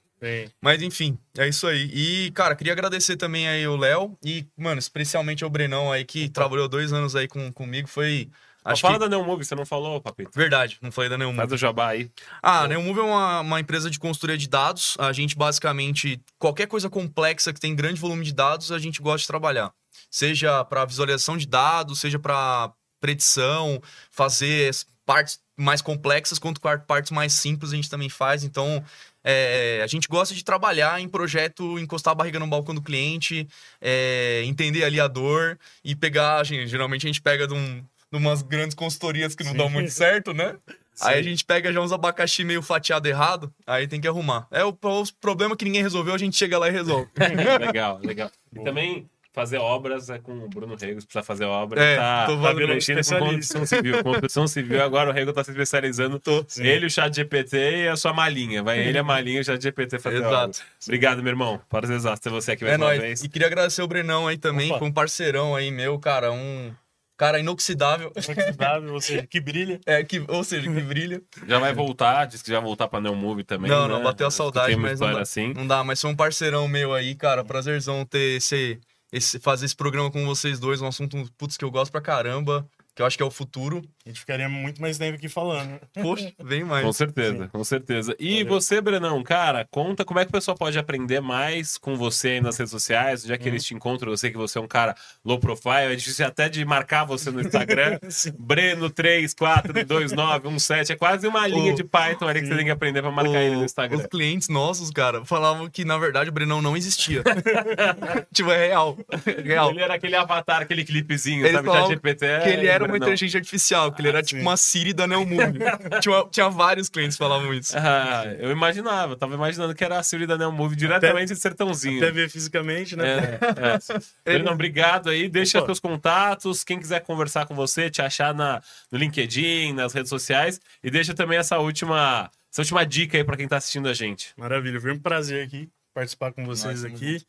S2: Mas enfim, é isso aí. E, cara, queria agradecer também aí o Léo e, mano, especialmente ao Brenão aí que trabalhou dois anos aí com, comigo. Foi. Acho
S1: fala
S2: que.
S1: da Neon Movie, você não falou, Papito?
S2: Verdade, não falei da nenhuma.
S1: Faz o jabá aí.
S2: Ah, a Neomove é uma, uma empresa de consultoria de dados. A gente basicamente, qualquer coisa complexa que tem grande volume de dados, a gente gosta de trabalhar. Seja para visualização de dados, seja para predição, fazer partes mais complexas, quanto par- partes mais simples a gente também faz. Então, é, a gente gosta de trabalhar em projeto, encostar a barriga no balcão do cliente, é, entender ali a dor e pegar. gente, geralmente a gente pega de, um, de umas grandes consultorias que não
S3: Sim.
S2: dão muito certo, né? Aí a
S3: Sim.
S2: gente pega já uns abacaxi meio fatiado errado, aí tem que arrumar. É o, o problema que ninguém resolveu, a gente chega lá e resolve.
S1: legal, legal. E
S3: Boa.
S1: também fazer obras é com o Bruno Rego, se precisar fazer obra.
S2: É,
S1: tá,
S2: tô
S1: tá
S2: falando
S1: mexendo com construção civil. Construção civil, agora o Rego tá se especializando.
S2: Sim.
S1: Ele, o chat GPT e a sua malinha. Vai ele, a malinha e o chat GPT fazer
S2: Exato.
S1: obra. Obrigado, meu irmão. Prazer exato ter você aqui mais
S2: É
S1: uma
S2: nóis.
S1: vez.
S2: E queria agradecer o Brenão aí também,
S3: Opa.
S2: foi um parceirão aí meu, cara, um cara inoxidável.
S3: inoxidável, ou seja, que brilha.
S2: É, que, ou seja, que brilha.
S1: Já vai voltar, disse que já vai voltar pra Neon Movie também.
S2: não,
S1: né?
S2: não, bateu a saudade, mas não dá,
S1: assim.
S2: não dá. Mas foi um parceirão meu aí, cara, prazerzão ter esse, esse, fazer esse programa com vocês dois, um assunto, putz, que eu gosto pra caramba, que eu acho que é o futuro.
S3: A gente ficaria muito mais tempo aqui falando.
S2: Poxa, vem mais.
S1: Com certeza, com certeza. E
S3: Valeu.
S1: você, Brenão, cara, conta como é que o pessoal pode aprender mais com você aí nas redes sociais, já que
S3: Uhum.
S1: eles te encontram, eu sei que você é um cara low profile, é difícil até de marcar você no Instagram.
S3: Sim.
S1: Breno 342917, é quase uma linha
S2: O-
S1: de Python ali que você
S3: Sim.
S1: tem que aprender pra marcar ele no
S2: O-
S1: Instagram.
S2: Os clientes nossos, cara, falavam que, na verdade, o Brenão não existia. tipo, é real. Real.
S1: Ele era aquele avatar, aquele clipezinho,
S2: Eles
S1: sabe? GPT.
S2: que ele era uma inteligência artificial, que ele era
S3: Ah,
S2: tipo
S3: sim.
S2: uma Siri da Neomove. tinha, tinha vários clientes que falavam isso.
S1: Ah, eu imaginava, eu tava imaginando que era a Siri da Neo Movie diretamente de Sertãozinho.
S3: Até ver fisicamente, né?
S1: É, é. Brenão, obrigado aí. Deixa seus contatos. Quem quiser conversar com você, te achar na, no LinkedIn, nas redes sociais. E deixa também essa última, essa última dica aí pra quem tá assistindo a gente.
S3: Maravilha, foi um prazer aqui participar com vocês
S2: tamo
S3: aqui.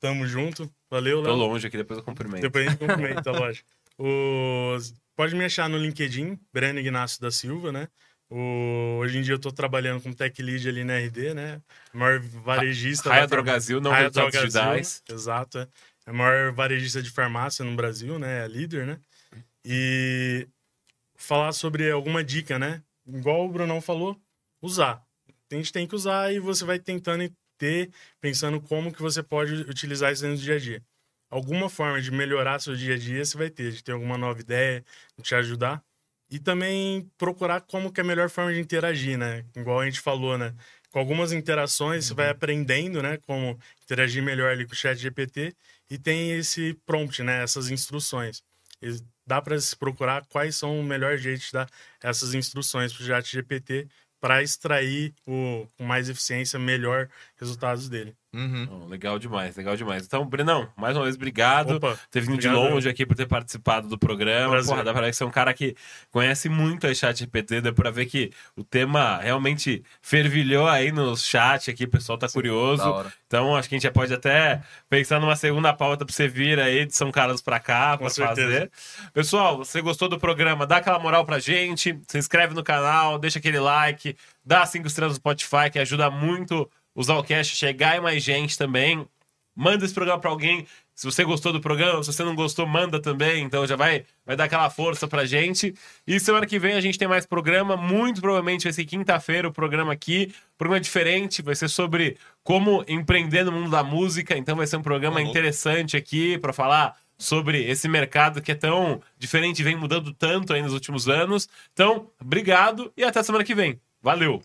S3: Tamo junto. Valeu,
S1: Tô
S3: Léo.
S1: longe aqui, depois eu cumprimento.
S3: Depois a gente cumprimenta, lógico. Os... Pode me achar no LinkedIn, Breno Ignacio da Silva, né? O... Hoje em dia eu tô trabalhando como tech lead ali na RD, né? Maior varejista.
S1: Raia Drogazil, não
S3: Raia Drogazil. Exato. É a maior varejista de farmácia no Brasil, né? É líder, né? E falar sobre alguma dica, né? Igual o Brunão falou, usar. A gente tem que usar e você vai tentando ter, pensando como que você pode utilizar isso no dia a dia. Alguma forma de melhorar seu dia a dia você vai ter, de ter alguma nova ideia, de te ajudar. E também procurar como que é a melhor forma de interagir, né? Igual a gente falou, né? Com algumas interações você vai aprendendo, né? Como interagir melhor ali com o chat GPT e tem esse prompt, né? Essas instruções. E dá para se procurar quais são o melhor jeito de dar essas instruções para o chat GPT para extrair o, com mais eficiência melhor resultados dele.
S2: Uhum.
S1: Bom, legal demais, legal demais. Então, Brenão, mais uma vez, obrigado.
S3: Opa,
S1: ter vindo de
S3: obrigado.
S1: longe aqui por ter participado do programa.
S3: Prazer.
S1: Porra, dá pra ver que você é um cara que conhece muito a chat GPT, dá pra ver que o tema realmente fervilhou aí no chat aqui, o pessoal tá curioso.
S2: Da hora.
S1: Então, acho que a gente já pode até pensar numa segunda pauta pra você vir aí de São Carlos pra cá
S3: Com
S1: pra
S3: certeza.
S1: fazer. Pessoal, você gostou do programa? Dá aquela moral pra gente, se inscreve no canal, deixa aquele like, dá cinco estrelas no Spotify, que ajuda muito o Zalcast a chegar em mais gente também. Manda esse programa pra alguém. Se você gostou do programa, se você não gostou, manda também. Então já vai, vai dar aquela força pra gente. E semana que vem a gente tem mais programa. Muito provavelmente vai ser quinta-feira o programa aqui. Programa diferente, vai ser sobre como empreender no mundo da música. Então vai ser um programa
S2: louco.
S1: interessante aqui pra falar sobre esse mercado que é tão diferente e vem mudando tanto aí nos últimos anos. Então, obrigado e até semana que vem. Valeu!